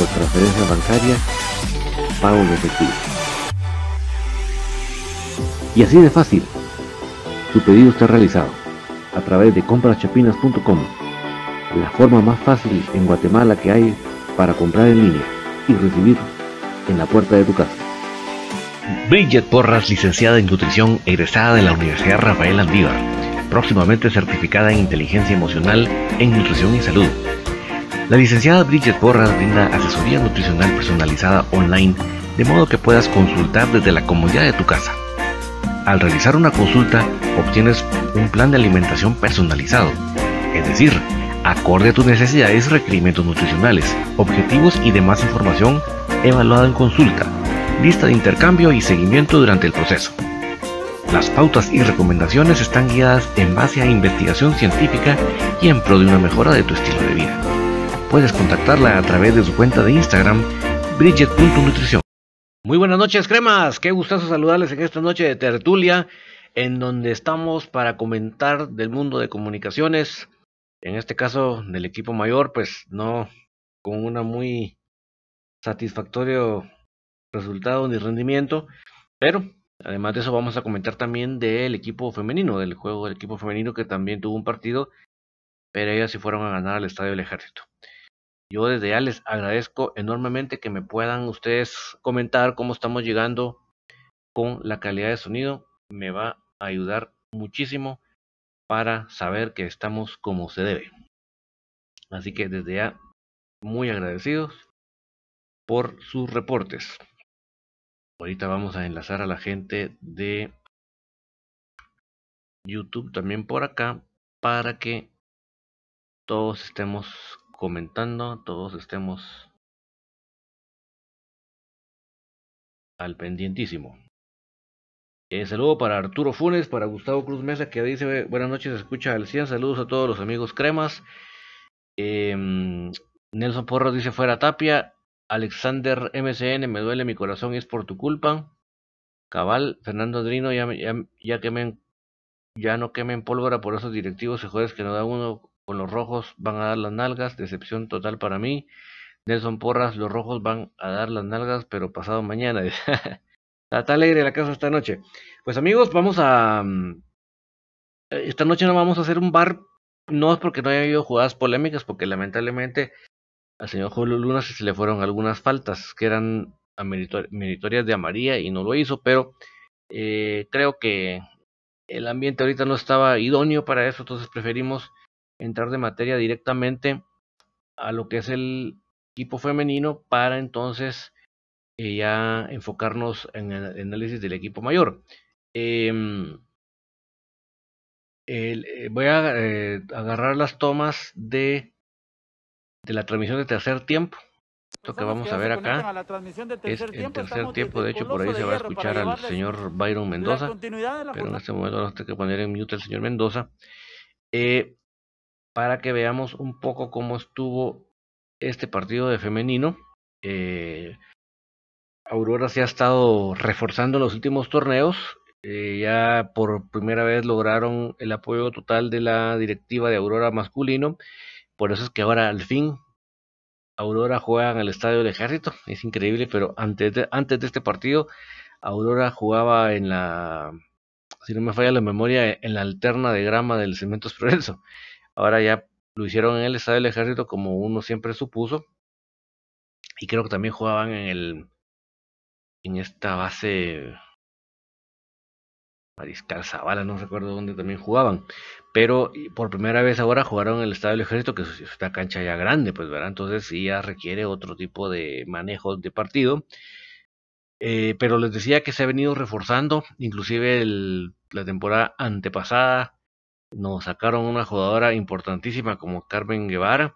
por transferencia bancaria, pago en efectivo. Y así de fácil, tu pedido está realizado a través de compraschapinas.com, la forma más fácil en Guatemala que hay para comprar en línea y recibir en la puerta de tu casa. Bridget Porras, licenciada en nutrición, egresada de la Universidad Rafael Andívar, próximamente certificada en inteligencia emocional en nutrición y salud la licenciada Bridget Porras brinda asesoría nutricional personalizada online de modo que puedas consultar desde la comodidad de tu casa. Al realizar una consulta obtienes un plan de alimentación personalizado, es decir, acorde a tus necesidades requerimientos nutricionales, objetivos y demás información evaluada en consulta, lista de intercambio y seguimiento durante el proceso. Las pautas y recomendaciones están guiadas en base a investigación científica y en pro de una mejora de tu estilo de vida puedes contactarla a través de su cuenta de Instagram, Bridget.nutrición. Muy buenas noches, cremas. Qué gustazo saludarles en esta noche de tertulia, en donde estamos para comentar del mundo de comunicaciones. En este caso, del equipo mayor, pues no con una muy satisfactorio resultado ni rendimiento, pero además de eso vamos a comentar también del equipo femenino, del juego del equipo femenino que también tuvo un partido, pero ellas sí fueron a ganar al Estadio del Ejército. Yo desde ya les agradezco enormemente que me puedan ustedes comentar cómo estamos llegando con la calidad de sonido. Me va a ayudar muchísimo para saber que estamos como se debe. Así que desde ya muy agradecidos por sus reportes. Ahorita vamos a enlazar a la gente de YouTube también por acá para que todos estemos comentando, todos estemos al pendientísimo. Eh, saludo para Arturo Funes, para Gustavo Cruz Mesa, que dice buenas noches, escucha al 100. Saludos a todos los amigos cremas. Em, Nelson Porro dice fuera Tapia. Alexander MCN, me duele mi corazón, es por tu culpa. Cabal, Fernando Adrino, ya, ya, ya, quemen, ya no quemen pólvora por esos directivos y que no da uno con los rojos van a dar las nalgas, decepción total para mí. Nelson Porras, los rojos van a dar las nalgas, pero pasado mañana. Está alegre la casa esta noche. Pues amigos, vamos a... Mm, esta noche no vamos a hacer un bar, no es porque no haya habido jugadas polémicas, porque lamentablemente al señor Julio Luna se le fueron algunas faltas que eran meritorias de amarilla y no lo hizo, pero eh, creo que el ambiente ahorita no estaba idóneo para eso, entonces preferimos entrar de materia directamente a lo que es el equipo femenino para entonces eh, ya enfocarnos en el análisis del equipo mayor. Em, eh, voy a eh, agarrar las tomas de, de la transmisión de tercer tiempo. Esto que vamos a ver acá es el tercer tiempo, de hecho por ahí se va a escuchar al señor Byron Mendoza, pero en este momento nos tengo que poner en mute el señor Mendoza, eh, para que veamos un poco cómo estuvo este partido de femenino. Eh, Aurora se ha estado reforzando en los últimos torneos, eh, ya por primera vez lograron el apoyo total de la directiva de Aurora masculino, por eso es que ahora al fin Aurora juega en el Estadio del Ejército, es increíble, pero antes de, antes de este partido, Aurora jugaba en la, si no me falla la memoria, en la alterna de grama del Cementos Progreso. Ahora ya lo hicieron en el Estadio del Ejército como uno siempre supuso. Y creo que también jugaban en el en esta base Mariscal Zavala, no recuerdo dónde también jugaban, pero por primera vez ahora jugaron en el Estadio del Ejército, que es una cancha ya grande, pues, ¿verdad? Entonces sí ya requiere otro tipo de manejo de partido. Eh, pero les decía que se ha venido reforzando, inclusive la temporada antepasada nos sacaron una jugadora importantísima como Carmen Guevara.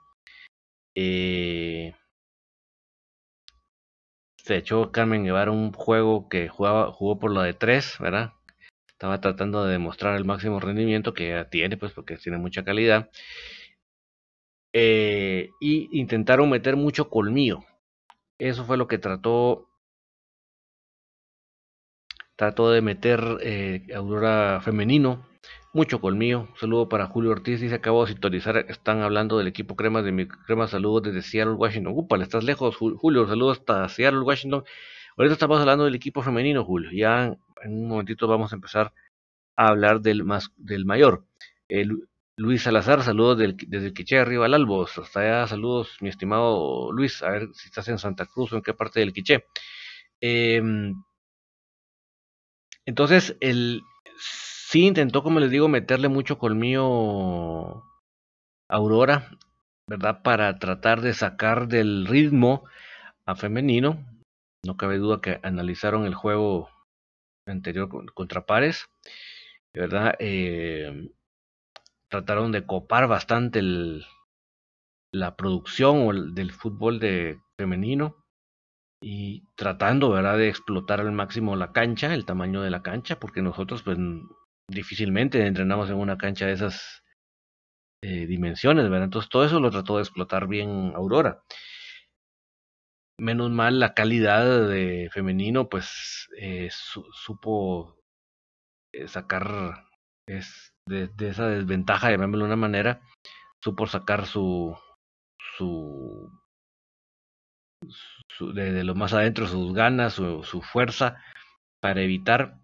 Eh, se echó Carmen Guevara un juego que jugó por la de tres, ¿verdad? estaba tratando de demostrar el máximo rendimiento que tiene, pues porque tiene mucha calidad. Eh, y intentaron meter mucho colmillo. Eso fue lo que trató trató de meter eh, Aurora femenino, mucho colmillo. saludo para Julio Ortiz, dice acabo de sintonizar, están hablando del equipo Crema de mi Crema, saludos desde Seattle, Washington. Upa, estás lejos, Julio, saludos hasta Seattle, Washington. Ahorita estamos hablando del equipo femenino, Julio. Ya en un momentito vamos a empezar a hablar del, más, del mayor. Luis Salazar, saludos desde el Quiché arriba al Albo. Hasta allá, saludos, mi estimado Luis. A ver si estás en Santa Cruz o en qué parte del Quiché. Em, entonces, él sí intentó, como les digo, meterle mucho colmillo Aurora, ¿verdad? Para tratar de sacar del ritmo a femenino. No cabe duda que analizaron el juego anterior contra pares, ¿verdad? Eh, trataron de copar bastante el, la producción del fútbol de femenino y tratando, ¿verdad?, de explotar al máximo la cancha, el tamaño de la cancha, porque nosotros, pues, difícilmente entrenamos en una cancha de esas eh, dimensiones, ¿verdad? Entonces, todo eso lo trató de explotar bien Aurora menos mal la calidad de femenino, pues eh, supo eh, sacar es, de, esa desventaja, llamémoslo de una manera, supo sacar su, su, de, lo más adentro sus ganas, su, su fuerza para evitar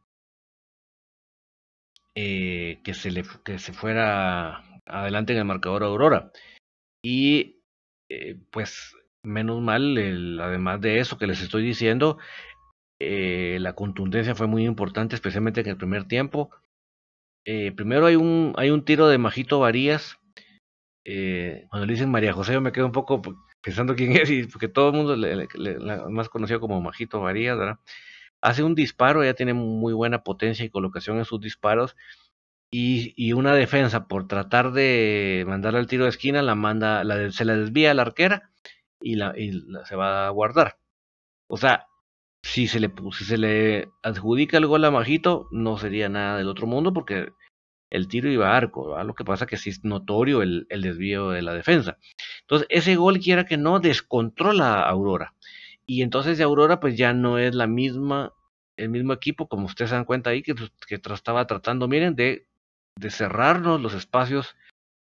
eh, que, se le, que se fuera adelante en el marcador Aurora. Y pues menos mal, además de eso que les estoy diciendo, eh, la contundencia fue muy importante, especialmente en el primer tiempo. Eh, primero hay un, hay un tiro de Majito Varías. Eh, cuando le dicen María José, yo me quedo un poco pensando quién es, y porque todo el mundo le, más conocido como Majito Varías, ¿verdad? Hace un disparo, ya tiene muy buena potencia y colocación en sus disparos. Y, una defensa por tratar de mandarle al tiro de esquina, la manda, la, se la desvía a la arquera y, la, y se va a guardar. O sea, si se le se le adjudica el gol a Majito, no sería nada del otro mundo porque el tiro iba a arco, lo que pasa que sí es notorio el, el, desvío de la defensa. Entonces, ese gol quiera que no descontrola a Aurora. Y entonces Aurora pues ya no es la misma, el mismo equipo, como ustedes se dan cuenta ahí, que, que estaba tratando, miren, de, de cerrarnos los espacios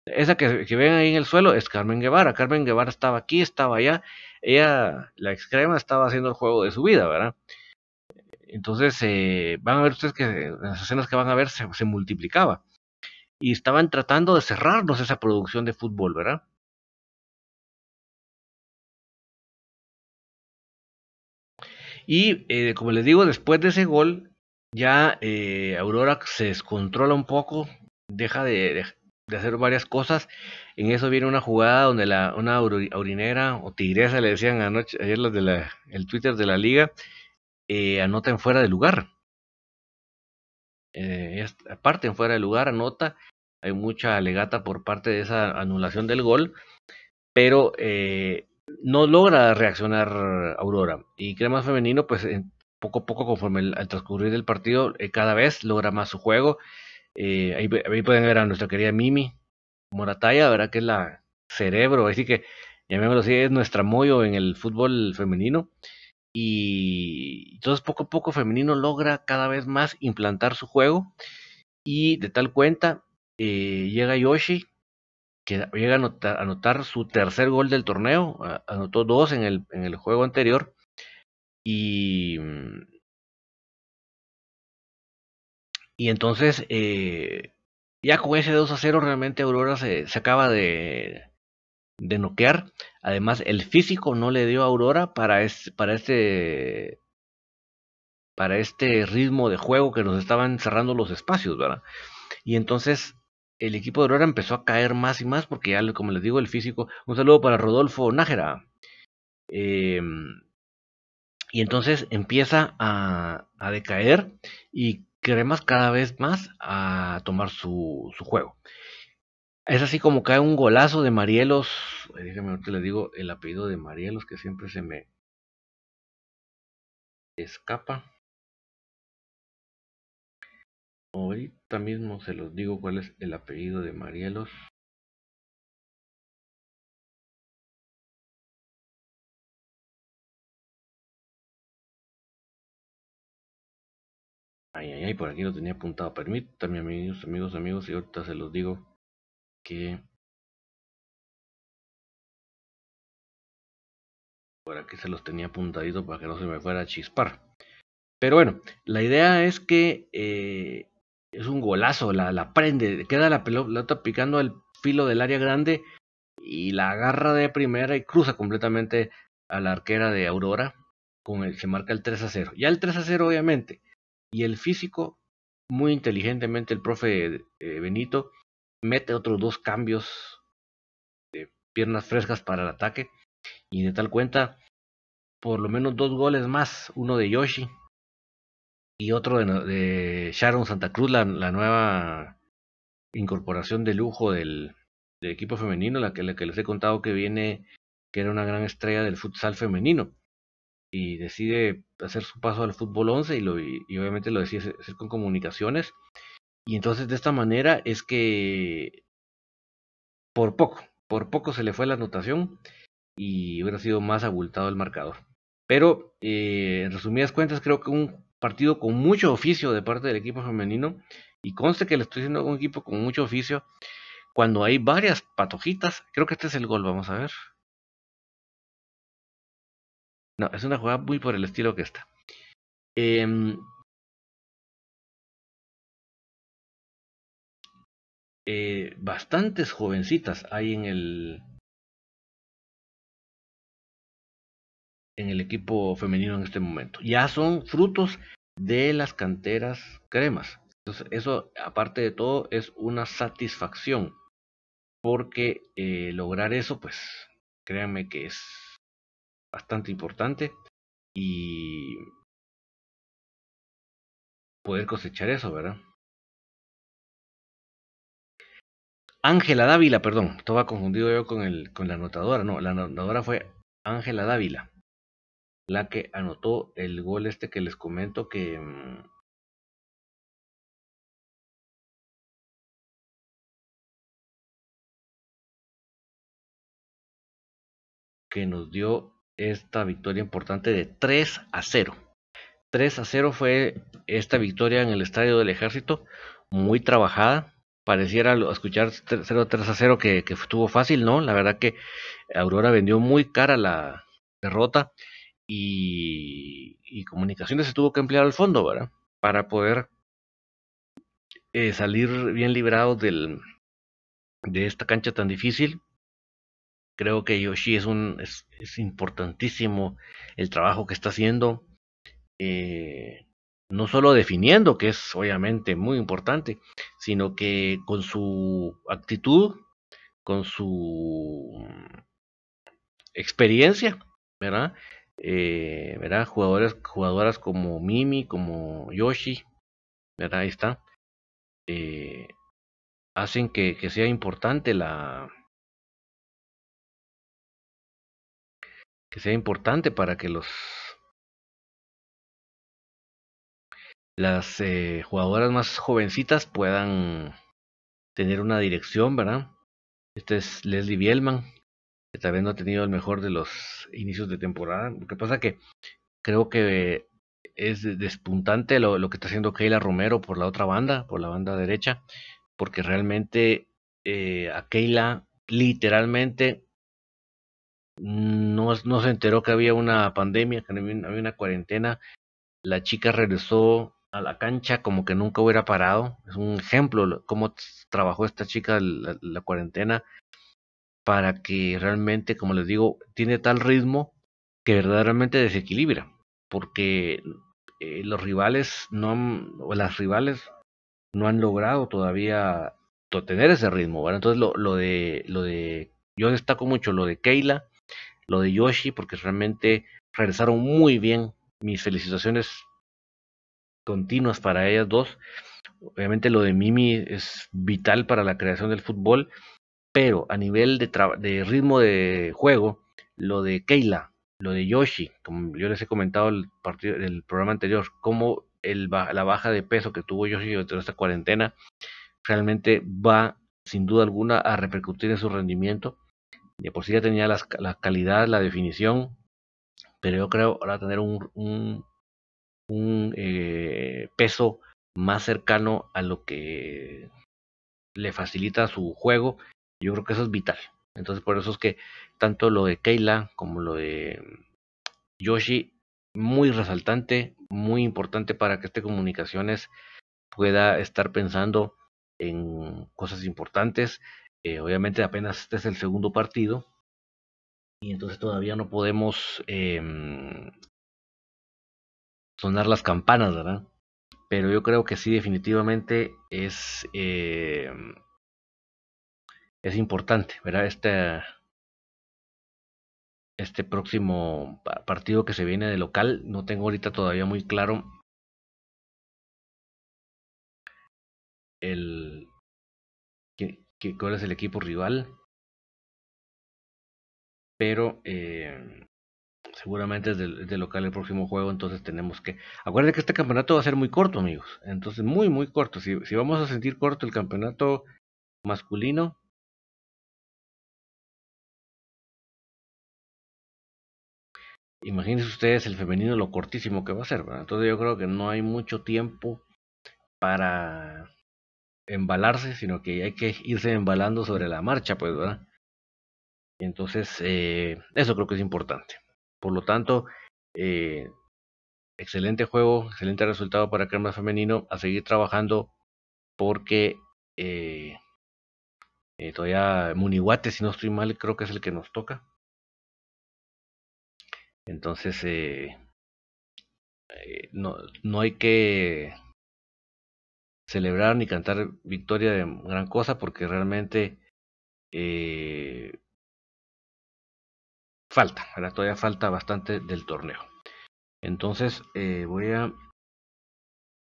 esa que, que, ven ahí en el suelo es Carmen Guevara. Carmen Guevara estaba aquí, estaba allá. Ella, la excrema, estaba haciendo el juego de su vida, ¿verdad? Entonces, eh, van a ver ustedes que las escenas que van a ver se, se, multiplicaba. Y estaban tratando de cerrarnos esa producción de fútbol, ¿verdad? Y eh, como les digo, después de ese gol, ya eh, Aurora se descontrola un poco, deja de, de, de hacer varias cosas. En eso viene una jugada donde la, una aurinera o tigresa le decían anoche, ayer los de la, el Twitter de la liga, eh, anota en fuera de lugar. Eh, aparte en fuera de lugar, anota. Hay mucha alegata por parte de esa anulación del gol. Pero eh, no logra reaccionar Aurora. Y Cremas Femenino, pues poco a poco, conforme al transcurrir del partido, eh, cada vez logra más su juego. Eh, ahí, pueden ver a nuestra querida Mimi Morataya, ¿verdad? Que es la cerebro, así que llamémoslo así, es nuestra mollo en el fútbol femenino. Y entonces poco a poco femenino logra cada vez más implantar su juego. Y de tal cuenta, eh, llega Yoshi, que llega a anotar, su tercer gol del torneo, anotó dos en el, en el juego anterior. Y, y entonces, eh, ya con ese 2 a 0, realmente Aurora se, se acaba de, de noquear. Además, el físico no le dio a Aurora para, para este para este ritmo de juego que nos estaban cerrando los espacios, ¿verdad? Y entonces el equipo de Aurora empezó a caer más y más porque ya, como les digo, el físico. Un saludo para Rodolfo Nájera. Em, y entonces empieza a, decaer y Cremas cada vez más a tomar su, su juego. Es así como cae un golazo de Marielos. Déjame te le digo el apellido de Marielos que siempre se me escapa. Ahorita mismo se los digo cuál es el apellido de Marielos. Ay, ay, ay, por aquí lo tenía apuntado. Permítanme, amigos, amigos, amigos, y ahorita se los digo que por aquí se los tenía apuntadito para que no se me fuera a chispar. Pero bueno, la idea es que eh, es un golazo, la, prende, queda la pelota picando al filo del área grande y la agarra de primera y cruza completamente a la arquera de Aurora, con el se marca el 3 a 0. Ya el 3 a 0 obviamente, y el físico, muy inteligentemente el profe eh, Benito, mete otros dos cambios de piernas frescas para el ataque, y de tal cuenta, por lo menos dos goles más, uno de Yoshi y otro de, Sharon Santa Cruz, la, nueva incorporación de lujo del, equipo femenino, la que, la que les he contado que viene, que era una gran estrella del futsal femenino y decide hacer su paso al fútbol 11 y, lo, y, obviamente lo decide hacer con comunicaciones. Y entonces de esta manera es que por poco, por poco se le fue la anotación y hubiera sido más abultado el marcador. Pero eh, en resumidas cuentas creo que un partido con mucho oficio de parte del equipo femenino y conste que le estoy diciendo un equipo con mucho oficio cuando hay varias patojitas. Creo que este es el gol, vamos a ver. No, es una jugada muy por el estilo que está. Em, eh, bastantes jovencitas hay en el en el equipo femenino en este momento. Ya son frutos de las canteras cremas. Entonces, eso, aparte de todo, es una satisfacción. Porque eh, lograr eso, pues, créanme que es bastante importante y poder cosechar eso, ¿verdad? Ángela Dávila, perdón, estaba confundido yo con, el, con la anotadora, no, la anotadora fue Ángela Dávila, la que anotó el gol este que les comento que... Mm, que nos dio esta victoria importante de 3 a 0. 3 a 0 fue esta victoria en el Estadio del Ejército, muy trabajada. Pareciera escuchar 0 3 a 0 que, que estuvo fácil, ¿no? La verdad que Aurora vendió muy cara la derrota y, y Comunicaciones se tuvo que emplear al fondo, ¿verdad? Para poder eh, salir bien librados del, de esta cancha tan difícil Creo que Yoshi es un es, importantísimo el trabajo que está haciendo. Eh, no solo definiendo, que es obviamente muy importante, sino que con su actitud, con su experiencia, ¿verdad? Eh. Jugadores, jugadoras como Mimi, como Yoshi, ¿verdad? Está. Eh, hacen que, que sea importante la, que sea importante para que los las eh, jugadoras más jovencitas puedan tener una dirección, ¿verdad? Este es Leslie Bielman, que también no ha tenido el mejor de los inicios de temporada. Lo que pasa que creo que es despuntante lo, que está haciendo Keila Romero por la otra banda, por la banda derecha, porque realmente eh, a Keila literalmente no se enteró que había una pandemia, que había una cuarentena. La chica regresó a la cancha como que nunca hubiera parado. Es un ejemplo cómo trabajó esta chica la, cuarentena para que realmente, como les digo, tiene tal ritmo que verdaderamente desequilibra. Porque eh, los rivales no han, o las rivales no han logrado todavía tener ese ritmo. Entonces lo, lo de lo de yo destaco mucho lo de Keila, lo de Yoshi, porque realmente regresaron muy bien. Mis felicitaciones continuas para ellas dos. Obviamente lo de Mimi es vital para la creación del fútbol, pero a nivel de, ritmo de juego, lo de Keila, lo de Yoshi, como yo les he comentado el, el programa anterior, como el, la baja de peso que tuvo Yoshi durante esta cuarentena realmente va sin duda alguna a repercutir en su rendimiento. De por sí ya tenía la calidad, la definición, pero yo creo ahora tener un, un, un eh, peso más cercano a lo que le facilita su juego. Yo creo que eso es vital. Entonces por eso es que tanto lo de Keila como lo de Yoshi, muy resaltante, muy importante para que este comunicaciones pueda estar pensando en cosas importantes. Eh, obviamente apenas este es el segundo partido y entonces todavía no podemos eh, sonar las campanas, ¿verdad? Pero yo creo que sí, definitivamente es, eh, es importante, ¿verdad? Este, este próximo partido que se viene de local, no tengo ahorita todavía muy claro el cuál es el equipo rival pero eh, seguramente es de, local el próximo juego, entonces tenemos que... Acuérdense que este campeonato va a ser muy corto, amigos. Entonces, muy, muy corto. Si vamos a sentir corto el campeonato masculino, imagínense ustedes el femenino lo cortísimo que va a ser, ¿verdad? Entonces yo creo que no hay mucho tiempo para embalarse, sino que hay que irse embalando sobre la marcha, pues, ¿verdad? Entonces, eh, eso creo que es importante. Por lo tanto, eh, excelente juego, excelente resultado para Crema Femenino. A seguir trabajando porque eh, todavía Munihuate, si no estoy mal, creo que es el que nos toca. Entonces, eh, eh, no, no hay que celebrar ni cantar victoria de gran cosa porque realmente eh, falta, ¿verdad? todavía falta bastante del torneo. Entonces voy a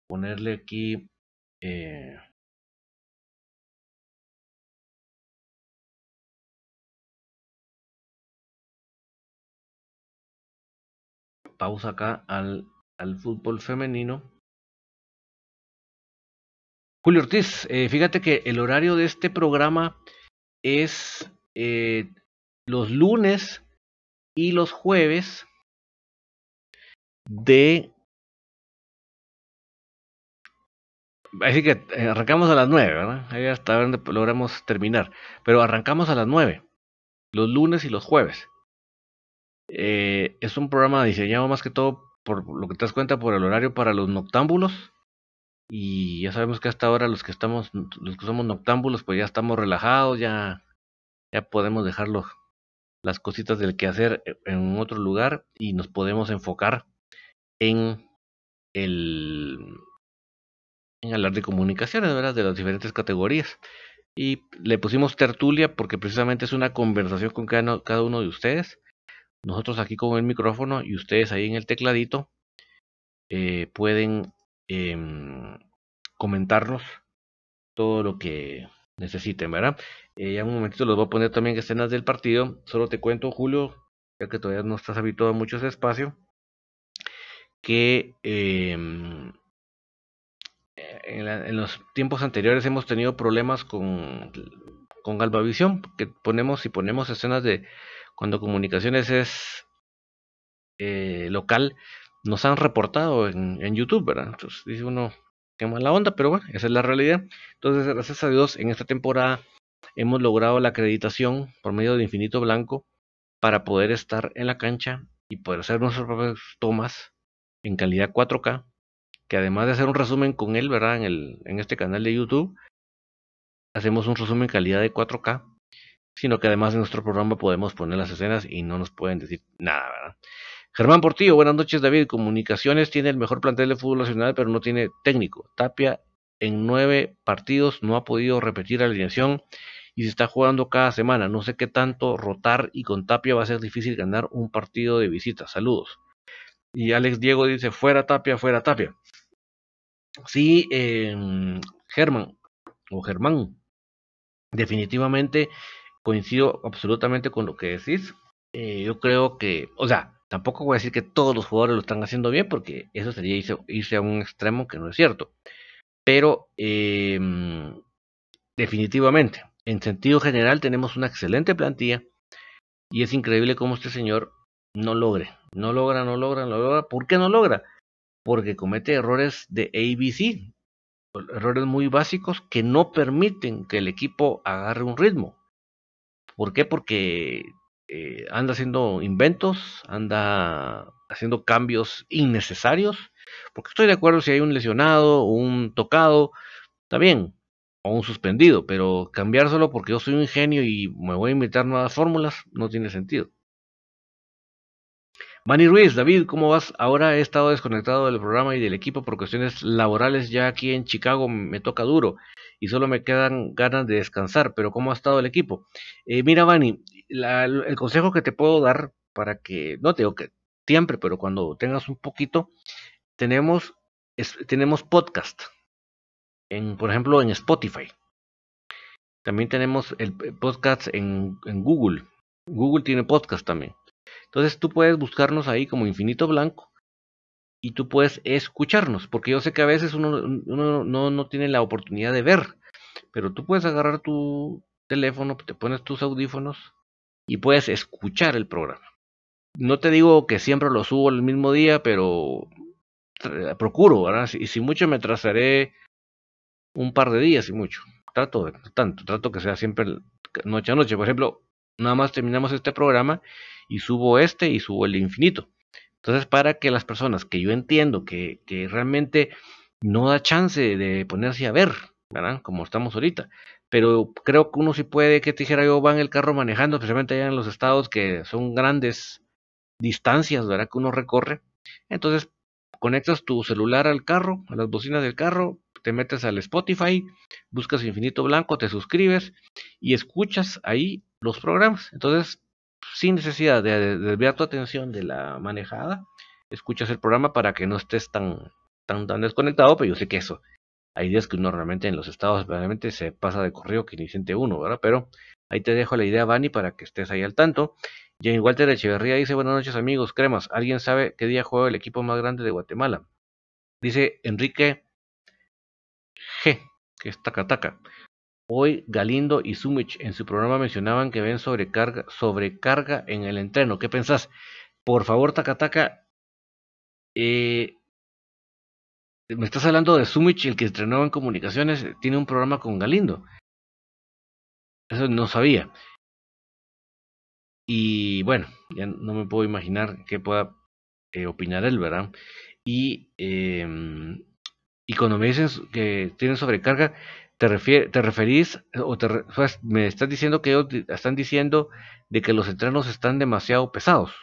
ponerle aquí eh, pausa acá al, al fútbol femenino. Julio Ortiz, eh, fíjate que el horario de este programa es eh, los lunes y los jueves de... Así que eh, arrancamos a las 9, ¿verdad? Ahí hasta donde logramos terminar. Pero arrancamos a las 9, los lunes y los jueves. Eh, es un programa diseñado más que todo, por lo que te das cuenta, por el horario para los noctámbulos. Y ya sabemos que hasta ahora los que estamos, los que somos noctámbulos, pues ya estamos relajados, ya, ya podemos dejarlo las cositas del que hacer en otro lugar y nos podemos enfocar en el en hablar de comunicaciones. De las diferentes categorías. Y le pusimos tertulia porque precisamente es una conversación con cada, uno de ustedes. Nosotros aquí con el micrófono y ustedes ahí en el tecladito eh, pueden eh, comentarnos todo lo que necesiten, ¿verdad? Eh, ya un momentito los voy a poner también escenas del partido. Solo te cuento, Julio, ya que todavía no estás habituado a mucho ese espacio, que em, en, los tiempos anteriores hemos tenido problemas con, con Galvavisión, que ponemos y ponemos escenas de cuando comunicaciones es eh, local, nos han reportado en, YouTube, ¿verdad? Entonces dice uno, qué mala onda, pero bueno, esa es la realidad. Entonces, gracias a Dios, en esta temporada hemos logrado la acreditación por medio de Infinito Blanco para poder estar en la cancha y poder hacer nuestras propias tomas en calidad 4K, que además de hacer un resumen con él, ¿verdad? En, el, en este canal de YouTube, hacemos un resumen en calidad de 4K, sino que además en nuestro programa podemos poner las escenas y no nos pueden decir nada, ¿verdad? Germán Portillo, buenas noches David. Comunicaciones tiene el mejor plantel de fútbol nacional, pero no tiene técnico. Tapia en nueve partidos no ha podido repetir la alineación y se está jugando cada semana. No sé qué tanto rotar y con Tapia va a ser difícil ganar un partido de visita. Saludos. Y Alex Diego dice, fuera Tapia, fuera Tapia. Sí, eh, Germán, o Germán, definitivamente coincido absolutamente con lo que decís. Eh, yo creo que, o sea, tampoco voy a decir que todos los jugadores lo están haciendo bien, porque eso sería irse, a un extremo que no es cierto. Pero eh, definitivamente, en sentido general, tenemos una excelente plantilla y es increíble cómo este señor no logre, no logra, no logra, no logra. ¿Por qué no logra? Porque comete errores de ABC, errores muy básicos que no permiten que el equipo agarre un ritmo. ¿Por qué? Porque eh, anda haciendo inventos, anda haciendo cambios innecesarios. Porque estoy de acuerdo si hay un lesionado, un tocado, está bien, o un suspendido, pero cambiar solo porque yo soy un genio y me voy a inventar nuevas fórmulas no tiene sentido. Manny Ruiz, David, ¿cómo vas? Ahora he estado desconectado del programa y del equipo por cuestiones laborales. Ya aquí en Chicago me toca duro y solo me quedan ganas de descansar. Pero ¿cómo ha estado el equipo? Eh, mira, Manny, el consejo que te puedo dar para que, no te digo que siempre, pero cuando tengas un poquito, tenemos, tenemos podcast. En, por ejemplo, en Spotify. También tenemos el podcast en, en Google. Google tiene podcast también. Entonces tú puedes buscarnos ahí como Infinito Blanco y tú puedes escucharnos, porque yo sé que a veces uno, no, no tiene la oportunidad de ver, pero tú puedes agarrar tu teléfono, te pones tus audífonos y puedes escuchar el programa. No te digo que siempre lo subo el mismo día, pero procuro, ¿verdad? Y si mucho me trazaré un par de días y mucho. Trato de, tanto, trato que sea siempre noche a noche. Por ejemplo, nada más terminamos este programa y subo este y subo el infinito. Entonces, para que las personas que yo entiendo que, que realmente no da chance de ponerse a ver, ¿verdad? Como estamos ahorita. Pero creo que uno sí puede, que te dijera yo, va en el carro manejando, especialmente allá en los estados que son grandes distancias, ¿verdad? Que uno recorre. Entonces, conectas tu celular al carro, a las bocinas del carro, te metes al Spotify, buscas Infinito Blanco, te suscribes y escuchas ahí los programas. Entonces, sin necesidad de, desviar tu atención de la manejada, escuchas el programa para que no estés tan, tan, tan desconectado, pero yo sé que eso, hay días que uno realmente en los estados realmente se pasa de correo que ni siente uno, ¿verdad? Pero ahí te dejo la idea, Vani, para que estés ahí al tanto. Jane Walter Echeverría dice, buenas noches amigos, cremas, ¿alguien sabe qué día juega el equipo más grande de Guatemala? Dice Enrique G, que es Tacataca. Hoy Galindo y Sumich en su programa mencionaban que ven sobrecarga, sobrecarga en el entreno. ¿Qué pensás? Por favor, Takataka, eh, me estás hablando de Sumich, el que entrenó en comunicaciones, tiene un programa con Galindo. Eso no sabía. Y bueno, ya no me puedo imaginar qué pueda eh, opinar él, ¿verdad? Y, eh, y cuando me dicen que tienen sobrecarga, te, referís o te, me estás diciendo que ellos están diciendo de que los entrenos están demasiado pesados.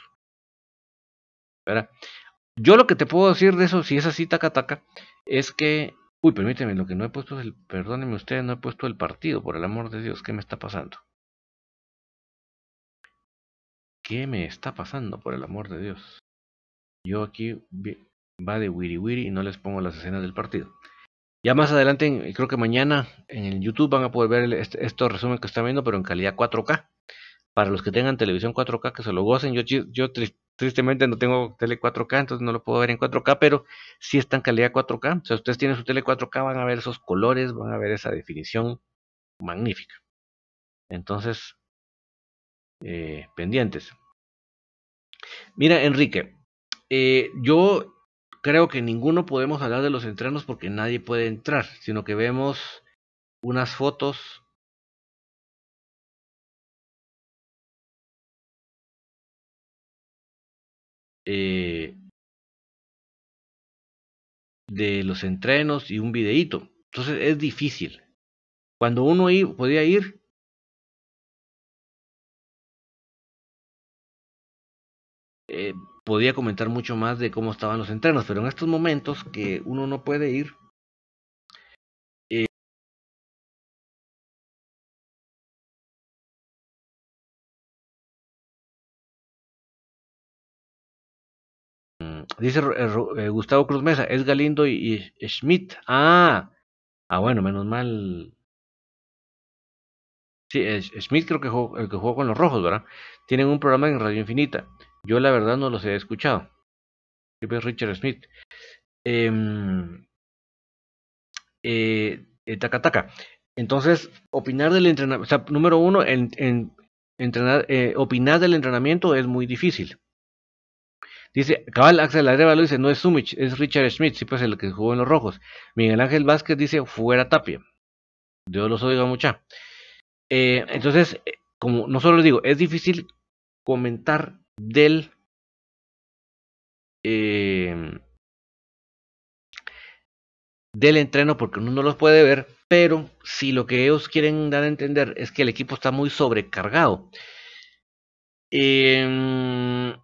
Yo lo que te puedo decir de eso, si es así, taca, taca, es que, uy, permíteme, lo que no he puesto es el, perdónenme ustedes, no he puesto el partido, por el amor de Dios, ¿qué me está pasando? ¿Qué me está pasando, por el amor de Dios? Yo aquí va de wiri wiri y no les pongo las escenas del partido. Ya más adelante, creo que mañana en YouTube van a poder ver este, estos resúmenes que están viendo, pero en calidad 4K, para los que tengan televisión 4K que se lo gocen. Yo, yo tristemente no tengo tele 4K, entonces no lo puedo ver en 4K, pero sí está en calidad 4K. O sea, ustedes tienen su tele 4K, van a ver esos colores, van a ver esa definición magnífica. Entonces, eh, pendientes. Mira, Enrique, eh, yo creo que ninguno podemos hablar de los entrenos porque nadie puede entrar, sino que vemos unas fotos eh, de los entrenos y un videíto. Entonces es difícil. Cuando uno podía ir, eh, podía comentar mucho más de cómo estaban los entrenos, pero en estos momentos que uno no puede ir, eh, dice eh, Gustavo Cruz Mesa, es Galindo y, Schmidt. Ah, ah, bueno, menos mal. Sí, Schmidt creo que el que jugó con los rojos, ¿verdad? Tienen un programa en Radio Infinita. Yo la verdad no los he escuchado. Richard Smith. Em, eh, eh, taca, taca. Entonces, opinar del entrenamiento, o sea, número uno, en, en entrenar, eh, opinar del entrenamiento es muy difícil. Dice, cabal Axel Arevalo dice, no es Sumich, es Richard Smith, sí, pues el que jugó en los rojos. Miguel Ángel Vázquez dice, fuera Tapia. Dios los oiga mucha. Eh, entonces, como no solo digo, es difícil comentar del eh, del entreno porque uno no los puede ver, pero si lo que ellos quieren dar a entender es que el equipo está muy sobrecargado. Eh,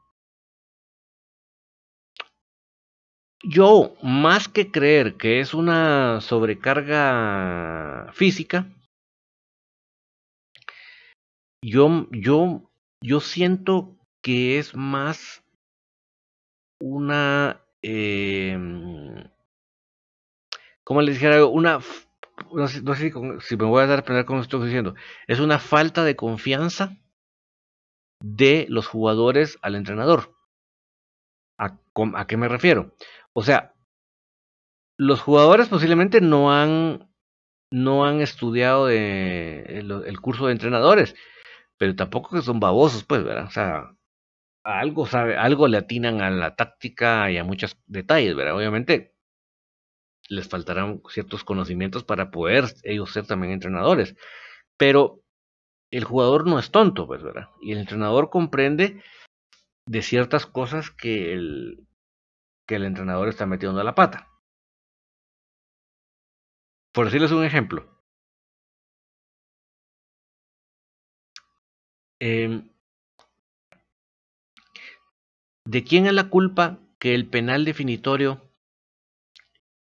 yo, más que creer que es una sobrecarga física, yo, yo, yo siento que es más una, eh, ¿cómo les dijera? Una, no sé, si, me voy a dar a aprender cómo estoy diciendo, es una falta de confianza de los jugadores al entrenador. ¿A, ¿A, qué me refiero? O sea, los jugadores posiblemente no han no han estudiado de, el, el, curso de entrenadores, pero tampoco que son babosos, pues, ¿verdad? O sea, algo sabe, algo le atinan a la táctica y a muchos detalles, ¿verdad? Obviamente les faltarán ciertos conocimientos para poder ellos ser también entrenadores, pero el jugador no es tonto, pues, ¿verdad? Y el entrenador comprende de ciertas cosas que el, que el entrenador está metiendo a la pata. Por decirles un ejemplo. Eh, ¿De quién es la culpa que el penal definitorio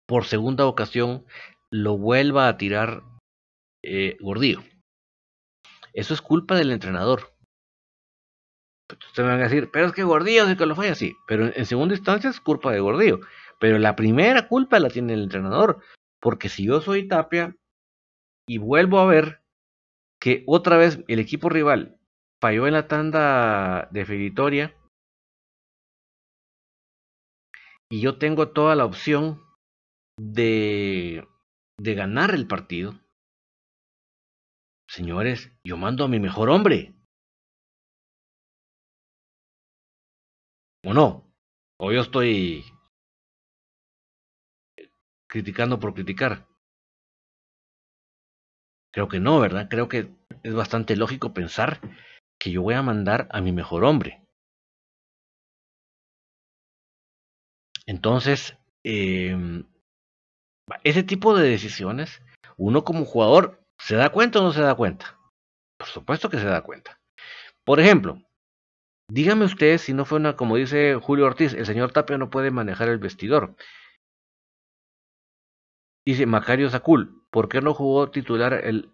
por segunda ocasión lo vuelva a tirar eh, Gordillo? Eso es culpa del entrenador. Ustedes me van a decir, pero es que Gordillo es que lo falla, sí, pero en segunda instancia es culpa de Gordillo. Pero la primera culpa la tiene el entrenador, porque si yo soy Tapia y vuelvo a ver que otra vez el equipo rival falló en la tanda definitoria, y yo tengo toda la opción de, de ganar el partido, señores, yo mando a mi mejor hombre. ¿O no? ¿O yo estoy criticando por criticar? Creo que no, ¿verdad? Creo que es bastante lógico pensar que yo voy a mandar a mi mejor hombre. Entonces, eh, ese tipo de decisiones, uno como jugador, ¿se da cuenta o no se da cuenta? Por supuesto que se da cuenta. Por ejemplo, dígame usted si no fue una, como dice Julio Ortiz, el señor Tapia no puede manejar el vestidor. Dice Macario Sacul, ¿por qué no jugó titular el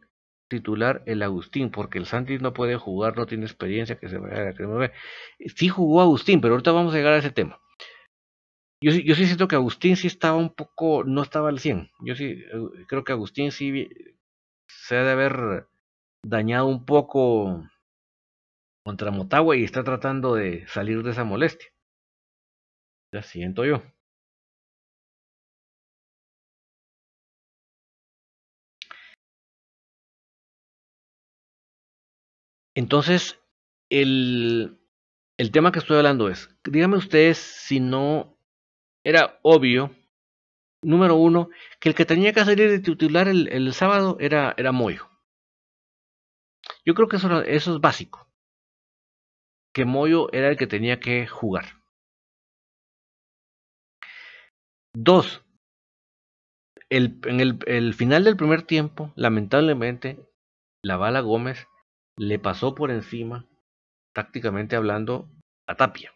titular el Agustín? Porque el Santis no puede jugar, no tiene experiencia que se vaya a Sí jugó Agustín, pero ahorita vamos a llegar a ese tema. Yo, yo sí siento que Agustín sí estaba un poco, no estaba al 100. Yo sí eh, creo que Agustín sí se ha de haber dañado un poco contra Motagua y está tratando de salir de esa molestia. Ya siento yo. Entonces, el, el tema que estoy hablando es, díganme ustedes si no era obvio, número uno, que el que tenía que salir de titular el, el sábado era, era Moyo. Yo creo que eso, eso es básico. Que Moyo era el que tenía que jugar. Dos, el, en el, el, final del primer tiempo, lamentablemente, la bala Gómez le pasó por encima, tácticamente hablando, a Tapia.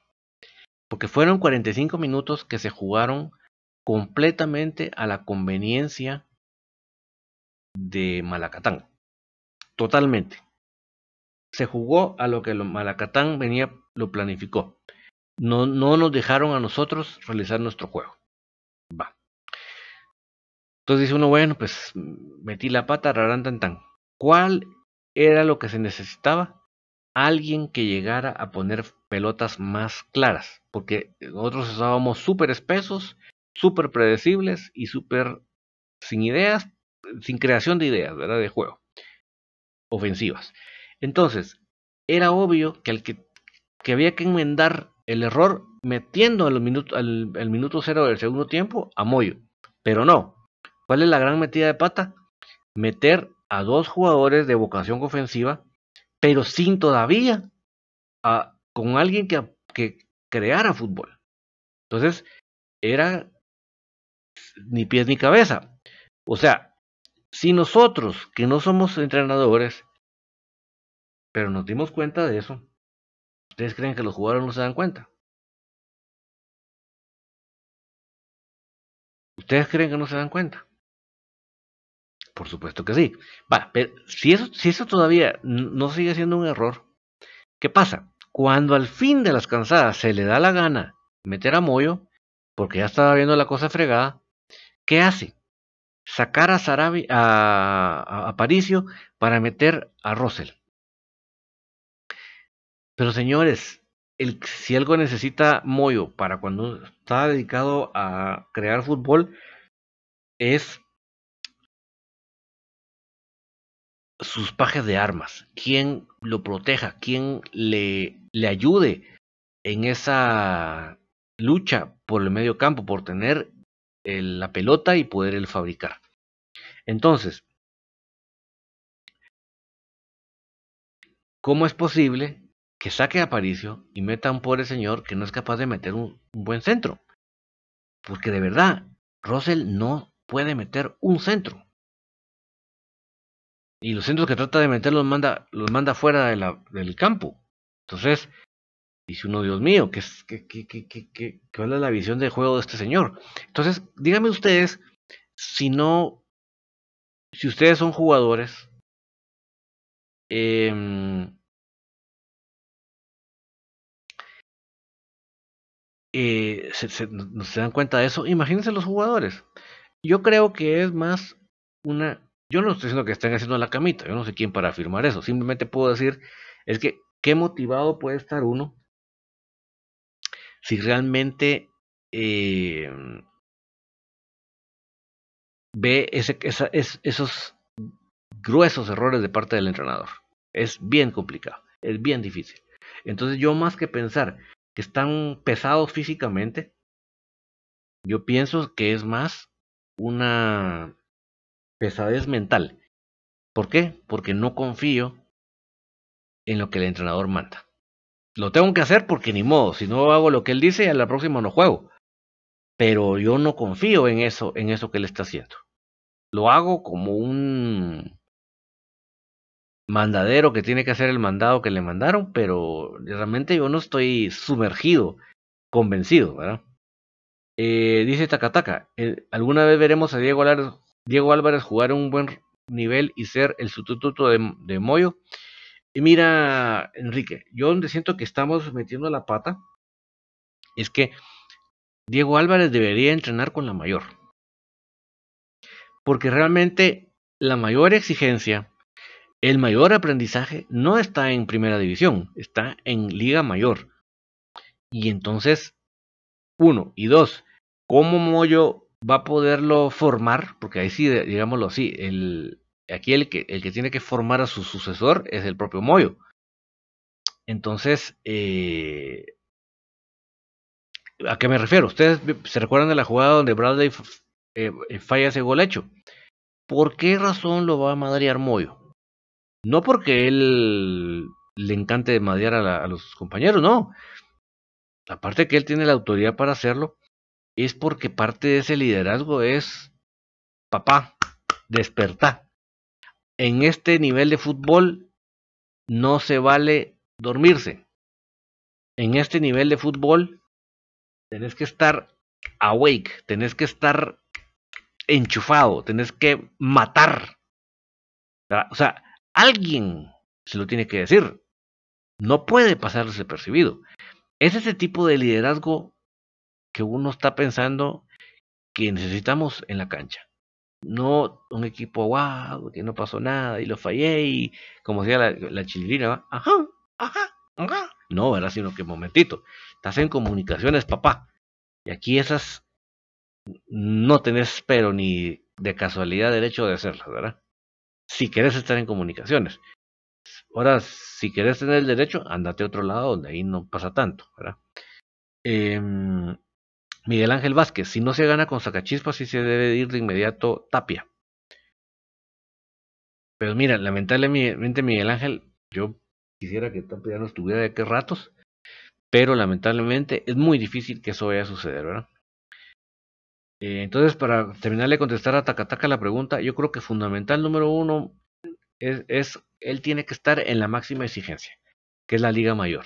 Porque fueron 45 minutos que se jugaron completamente a la conveniencia de Malacatán. Totalmente. Se jugó a lo que Malacatán venía, lo planificó. No, no nos dejaron a nosotros realizar nuestro juego. Va. Entonces dice uno, bueno, pues metí la pata, rarán tan tan. ¿Cuál era lo que se necesitaba? Alguien que llegara a poner pelotas más claras. Porque nosotros estábamos súper espesos, súper predecibles y súper sin ideas, sin creación de ideas, ¿verdad? De juego. Ofensivas. Entonces, era obvio que, el que, había que enmendar el error metiendo al minuto, al, al minuto cero del segundo tiempo a Moyo. Pero no. ¿Cuál es la gran metida de pata? Meter a dos jugadores de vocación ofensiva, pero sin todavía a, con alguien que, que creara fútbol. Entonces, era ni pies ni cabeza. O sea, si nosotros, que no somos entrenadores, pero nos dimos cuenta de eso, ¿ustedes creen que los jugadores no se dan cuenta? ¿Ustedes creen que no se dan cuenta? Por supuesto que sí. Va, pero si eso, si eso todavía no sigue siendo un error, ¿qué pasa? Cuando al fin de las cansadas se le da la gana meter a Moyo, porque ya estaba viendo la cosa fregada, ¿qué hace? Sacar a Sarabi, a, a, Paricio para meter a Russell. Pero señores, el, si algo necesita Moyo para cuando está dedicado a crear fútbol, es sus pajes de armas, quién lo proteja, quién le, le ayude en esa lucha por el medio campo, por tener la pelota y poder el fabricar. Entonces, ¿cómo es posible que saque a Aparicio y meta a un pobre señor que no es capaz de meter un, un buen centro? Porque de verdad, Russell no puede meter un centro. Y los centros que trata de meter los manda, los manda fuera del campo. Entonces, dice uno, Dios mío, ¿qué, qué, qué, qué, ¿cuál es la visión de juego de este señor? Entonces, díganme ustedes, si no, si ustedes son jugadores, eh, eh, se, se dan cuenta de eso, imagínense los jugadores. Yo creo que es más una yo no estoy diciendo que estén haciendo la camita, yo no sé quién para afirmar eso. Simplemente puedo decir, es que qué motivado puede estar uno si realmente eh, ve ese, esos gruesos errores de parte del entrenador. Es bien complicado, es bien difícil. Entonces yo más que pensar que están pesados físicamente, yo pienso que es más una pesadez mental. ¿Por qué? Porque no confío en lo que el entrenador manda. Lo tengo que hacer porque ni modo, si no hago lo que él dice, a la próxima no juego. Pero yo no confío en eso, en eso que él está haciendo. Lo hago como un mandadero que tiene que hacer el mandado que le mandaron, pero realmente yo no estoy sumergido, convencido, ¿verdad? Eh, dice Takataka, eh, ¿alguna vez veremos a Diego Lar Diego Álvarez jugar un buen nivel y ser el sustituto de, de Moyo. Y mira, Enrique, yo donde siento que estamos metiendo la pata es que Diego Álvarez debería entrenar con la mayor. Porque realmente la mayor exigencia el mayor aprendizaje no está en primera división, está en liga mayor. Y entonces, uno y dos, ¿cómo Moyo va a poderlo formar? Porque ahí sí, digámoslo así, el, aquí el que, el que tiene que formar a su sucesor es el propio Moyo. Entonces, eh, ¿a qué me refiero? ¿Ustedes se recuerdan de la jugada donde Bradley eh, falla ese gol hecho? ¿Por qué razón lo va a madrear Moyo? No porque él le encante madrear a, a los compañeros, no. Aparte que él tiene la autoridad para hacerlo, es porque parte de ese liderazgo es, papá, despertar. En este nivel de fútbol no se vale dormirse. En este nivel de fútbol tenés que estar awake, tenés que estar enchufado, tenés que matar. O sea, alguien se lo tiene que decir. No puede pasar desapercibido. Es ese tipo de liderazgo que uno está pensando que necesitamos en la cancha. No un equipo, wow, que no pasó nada y lo fallé y como decía la, la chilirina, ajá, ajá, ajá. No, ¿verdad? Sino que momentito, estás en comunicaciones, papá. Y aquí esas no tenés pero ni de casualidad derecho de hacerlas, ¿verdad? Si querés estar en comunicaciones. Ahora, si querés tener el derecho, andate a otro lado donde ahí no pasa tanto, ¿verdad? Eh, Miguel Ángel Vázquez, si no se gana con Sacachispas, sí se debe ir de inmediato Tapia. Pero mira, lamentablemente Miguel Ángel, yo quisiera que Tapia no estuviera de qué ratos, pero lamentablemente es muy difícil que eso vaya a suceder, ¿verdad? Eh, entonces, para terminar de contestar a Takataka la pregunta, yo creo que fundamental número uno es, es, él tiene que estar en la máxima exigencia, que es la Liga Mayor.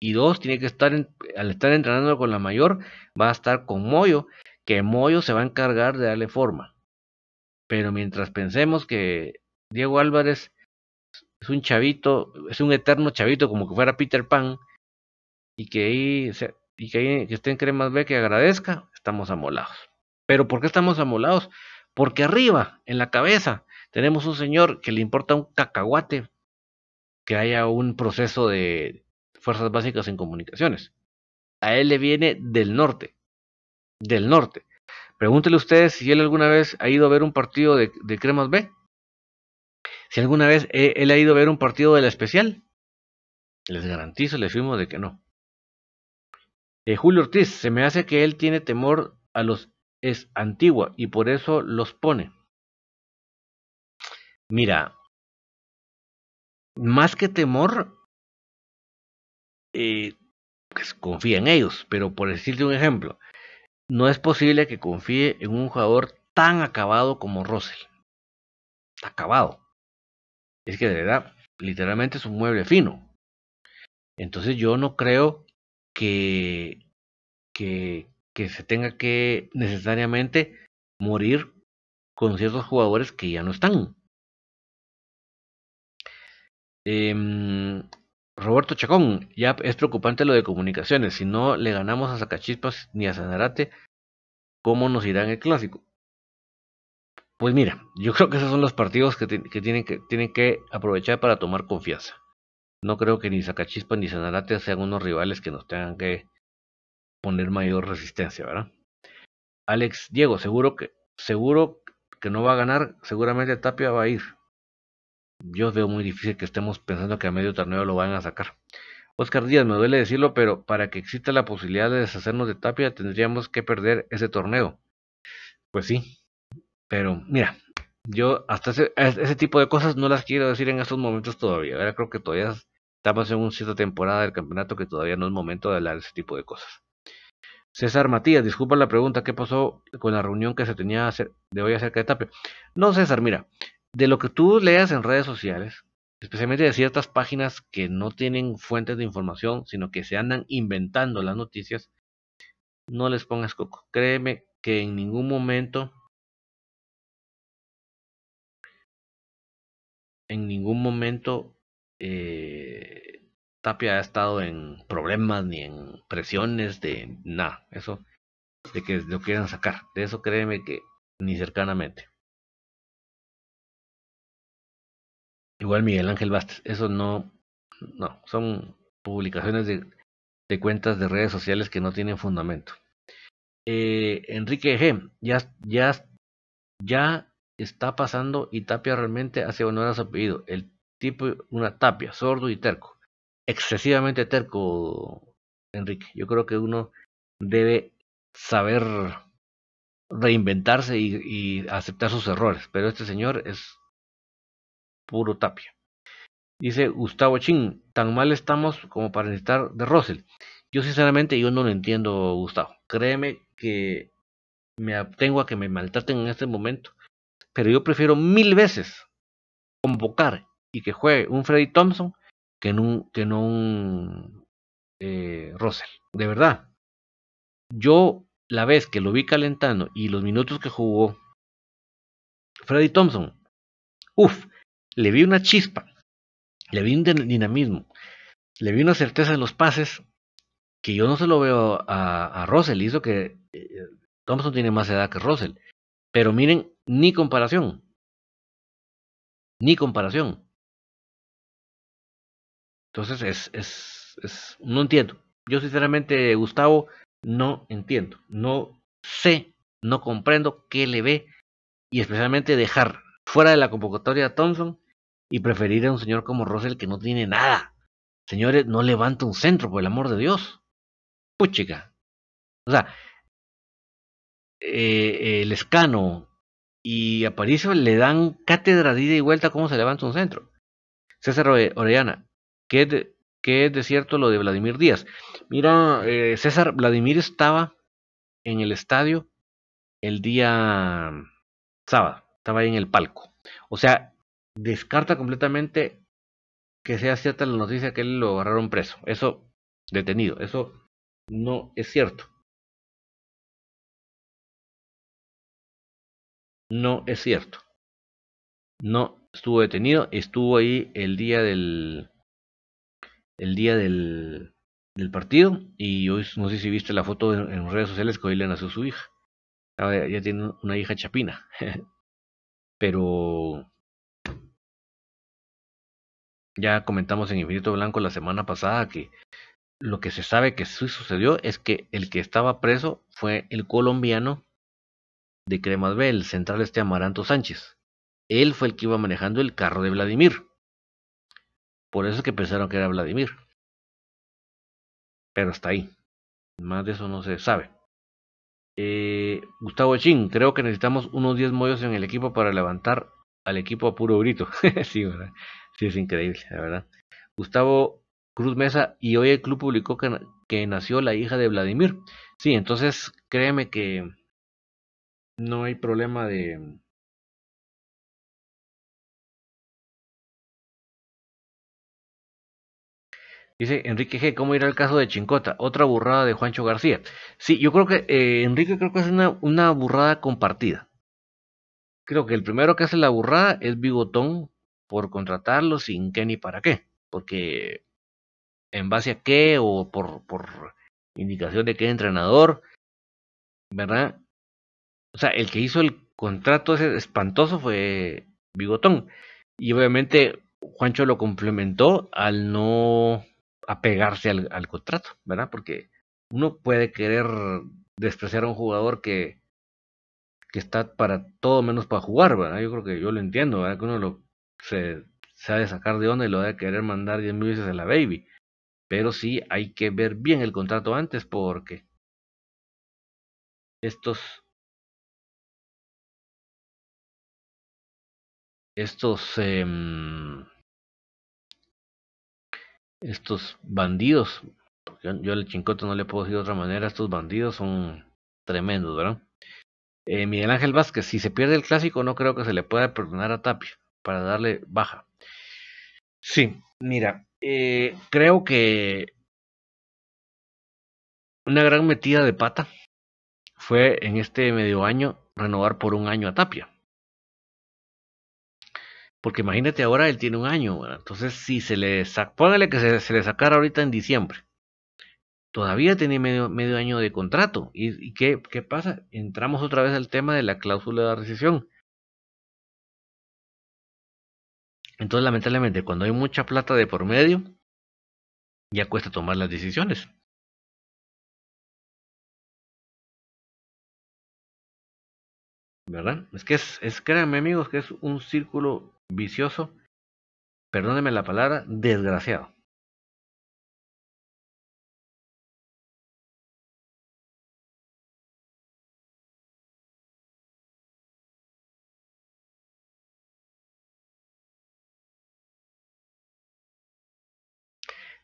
Y dos, tiene que estar, al estar entrenando con la mayor, va a estar con Moyo, que Moyo se va a encargar de darle forma. Pero mientras pensemos que Diego Álvarez es un chavito, es un eterno chavito como que fuera Peter Pan, y que ahí, y que, ahí, que esté en Cremas B que agradezca, estamos amolados. Pero ¿por qué estamos amolados? Porque arriba, en la cabeza, tenemos un señor que le importa un cacahuate que haya un proceso de, fuerzas básicas en comunicaciones. A él le viene del norte. Del norte. Pregúntele ustedes si él alguna vez ha ido a ver un partido de, de Cremas B. Si alguna vez él ha ido a ver un partido de la especial. Les garantizo, les firmo de que no. Eh, Julio Ortiz, se me hace que él tiene temor a los es antigua y por eso los pone. Mira, más que temor, eh, pues confía en ellos. Pero por decirte un ejemplo, no es posible que confíe en un jugador tan acabado como Russell. Acabado. Es que de verdad, literalmente es un mueble fino. Entonces yo no creo que, que, se tenga que necesariamente morir con ciertos jugadores que ya no están. Eh, Roberto Chacón, ya es preocupante lo de comunicaciones. Si no le ganamos a Sacachispas ni a Sanarate, ¿cómo nos irá en el clásico? Pues mira, yo creo que esos son los partidos que, tienen, que aprovechar para tomar confianza. No creo que ni Sacachispas ni Sanarate sean unos rivales que nos tengan que poner mayor resistencia, ¿verdad? Alex Diego, seguro que, seguro que no va a ganar, seguramente Tapia va a ir yo veo muy difícil que estemos pensando que a medio torneo lo van a sacar. Oscar Díaz, me duele decirlo, pero para que exista la posibilidad de deshacernos de Tapia tendríamos que perder ese torneo. Pues sí, pero mira, yo hasta ese, ese tipo de cosas no las quiero decir en estos momentos todavía. Creo que todavía estamos en una cierta temporada del campeonato que todavía no es momento de hablar de ese tipo de cosas. César Matías, disculpa la pregunta, ¿qué pasó con la reunión que se tenía de hoy acerca de Tapia? No, César, mira, de lo que tú leas en redes sociales, especialmente de ciertas páginas que no tienen fuentes de información, sino que se andan inventando las noticias, no les pongas coco. Créeme que en ningún momento, en ningún momento eh, Tapia ha estado en problemas ni en presiones de nada. Eso de que lo quieran sacar. De eso créeme que ni cercanamente. Igual Miguel Ángel Bastes. Eso no, no, son publicaciones de, de cuentas de redes sociales que no tienen fundamento. Eh, Enrique G. Ya, ya, ya está pasando y Tapia realmente hace honor a su apellido. El tipo, una Tapia, sordo y terco. Excesivamente terco, Enrique. Yo creo que uno debe saber reinventarse y aceptar sus errores. Pero este señor es puro Tapia. Dice Gustavo Chin, tan mal estamos como para necesitar de Russell. Yo sinceramente yo no lo entiendo, Gustavo. Créeme que me abstengo a que me maltraten en este momento. Pero yo prefiero mil veces convocar y que juegue un Freddy Thompson que no un, que no un eh, Russell. De verdad. Yo la vez que lo vi calentando y los minutos que jugó Freddy Thompson, uff, le vi una chispa le vi un dinamismo, le vi una certeza en los pases que yo no se lo veo a, a Russell. Hizo que eh, Thompson tiene más edad que Russell. Pero miren, ni comparación. Ni comparación. Entonces es, es, es, no entiendo. Yo sinceramente, Gustavo, no entiendo. No sé, no comprendo qué le ve y especialmente dejar fuera de la convocatoria a Thompson y preferir a un señor como Russell que no tiene nada. Señores, no levanta un centro, por el amor de Dios. Puchica. O sea, eh, el escano y Aparicio le dan cátedra de ida y vuelta cómo se levanta un centro. César Orellana, ¿qué es de, de cierto lo de Vladimir Díaz? Mira, eh, César, Vladimir estaba en el estadio el día sábado, estaba ahí en el palco. O sea, descarta completamente que sea cierta la noticia que él lo agarraron preso. Eso, detenido. Eso no es cierto. No es cierto. No estuvo detenido, estuvo ahí el día del el día del, del partido y hoy no sé si viste la foto en, redes sociales que hoy le nació su hija. ya tiene una hija chapina. Pero ya comentamos en Infinito Blanco la semana pasada que lo que se sabe que sí sucedió es que el que estaba preso fue el colombiano de Cremas B, el central este Amaranto Sánchez. Él fue el que iba manejando el carro de Vladimir. Por eso es que pensaron que era Vladimir. Pero está ahí. Más de eso no se sabe. Eh, Gustavo Chin, creo que necesitamos unos 10 mollos en el equipo para levantar al equipo a puro grito. sí, ¿verdad? Sí, es increíble, la verdad. Gustavo Cruz Mesa, y hoy el club publicó que, que nació la hija de Vladimir. Sí, entonces créeme que no hay problema de, Dice Enrique G, ¿cómo irá el caso de Chincota? Otra burrada de Juancho García. Sí, yo creo que eh, Enrique creo que es una, una burrada compartida. Creo que el primero que hace la burrada es Bigotón por contratarlo sin qué ni para qué. Porque en base a qué o por, por indicación de qué entrenador, ¿verdad? O sea, el que hizo el contrato ese espantoso fue Bigotón. Y obviamente Juancho lo complementó al no apegarse al, al contrato, ¿verdad? Porque uno puede querer despreciar a un jugador que, que está para todo menos para jugar, ¿verdad? Yo creo que yo lo entiendo, ¿verdad? Que uno lo se, ha de sacar de onda y lo de querer mandar 10 mil veces a la baby. Pero sí hay que ver bien el contrato antes porque estos estos eh, estos bandidos yo, yo al chincote no le puedo decir de otra manera estos bandidos son tremendos verdad eh, Miguel Ángel Vázquez si se pierde el clásico no creo que se le pueda perdonar a Tapia para darle baja. Sí, mira, eh, creo que una gran metida de pata fue en este medio año renovar por un año a Tapia. Porque imagínate ahora él tiene un año, entonces si se le saca, póngale que se, se, le sacara ahorita en diciembre. Todavía tiene medio, medio año de contrato. ¿Y, y qué, qué pasa? Entramos otra vez al tema de la cláusula de rescisión Entonces, lamentablemente, cuando hay mucha plata de por medio, ya cuesta tomar las decisiones. ¿Verdad? Es que es, créanme amigos, que es un círculo vicioso, perdónenme la palabra, desgraciado.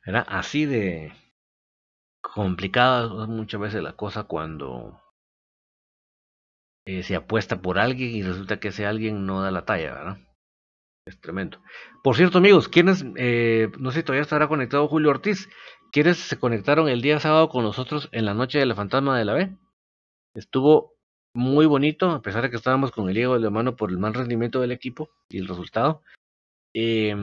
Era así de complicada muchas veces la cosa cuando eh, se apuesta por alguien y resulta que ese alguien no da la talla, ¿verdad? Es tremendo. Por cierto, amigos, ¿quiénes, eh, no sé si todavía estará conectado Julio Ortiz, ¿quiénes se conectaron el día sábado con nosotros en la noche de la fantasma de la B? Estuvo muy bonito, a pesar de que estábamos con el Diego de la mano por el mal rendimiento del equipo y el resultado. Eh,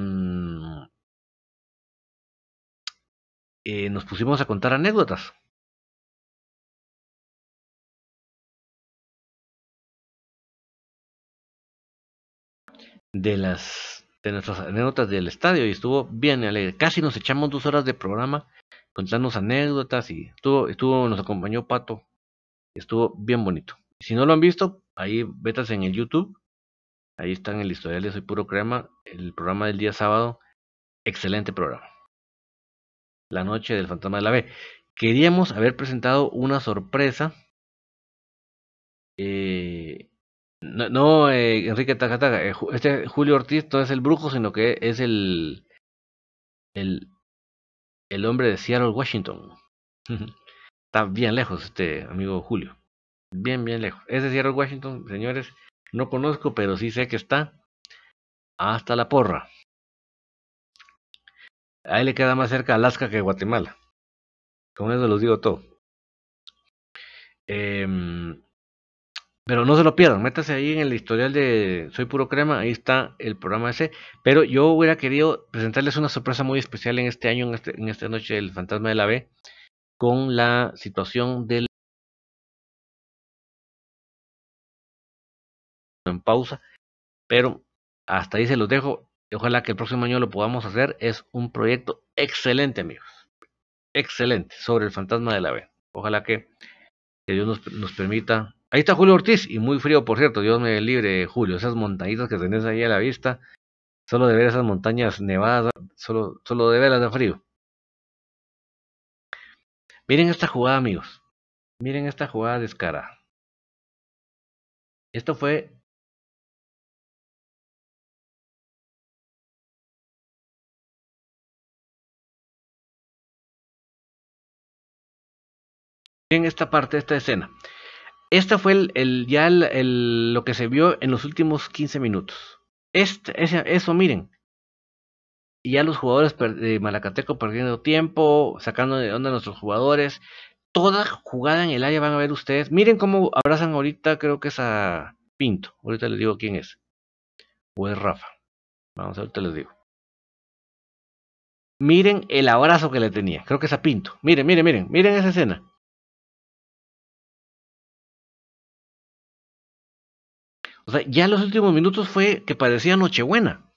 eh, nos pusimos a contar anécdotas. De las de nuestras anécdotas del estadio y estuvo bien alegre. Casi nos echamos dos horas de programa contándonos anécdotas y estuvo, estuvo, nos acompañó Pato. Estuvo bien bonito. Si no lo han visto, ahí vetas en el YouTube. Ahí está en el historial de Soy Puro Crema, el programa del día sábado. Excelente programa la noche del fantasma de la B. Queríamos haber presentado una sorpresa. Eh, no, eh, Enrique Tacataca, eh, este Julio Ortiz no es el brujo, sino que es el, el, el hombre de Seattle, Washington. Está bien lejos este amigo Julio. Bien, bien lejos. Es de Seattle, Washington, señores. No conozco, pero sí sé que está hasta la porra. A él le queda más cerca Alaska que Guatemala. Con eso los digo todo. Em, pero no se lo pierdan, métase ahí en el historial de Soy Puro Crema, ahí está el programa ese. Pero yo hubiera querido presentarles una sorpresa muy especial en este año, en, este, en esta noche del Fantasma de la B, con la situación del en pausa. Pero hasta ahí se los dejo ojalá que el próximo año lo podamos hacer. Es un proyecto excelente, amigos. Excelente, sobre el fantasma de la B. Ojalá que, Dios nos, permita. Ahí está Julio Ortiz, y muy frío, por cierto. Dios me libre, Julio. Esas montañitas que tenés ahí a la vista. Solo de ver esas montañas nevadas, solo, solo de verlas de frío. Miren esta jugada, amigos. Miren esta jugada descarada. Esto fue en esta parte, esta escena. Esta fue el, ya el, lo que se vio en los últimos 15 minutos. Este, eso, miren. Y ya los jugadores de Malacateco perdiendo tiempo, sacando de onda a nuestros jugadores. Toda jugada en el área van a ver ustedes. Miren cómo abrazan ahorita, creo que es a Pinto. Ahorita les digo quién es. O es Rafa. Vamos, ahorita les digo. Miren el abrazo que le tenía. Creo que es a Pinto. Miren, miren, miren. Miren esa escena. O sea, ya los últimos minutos fue que parecía Nochebuena.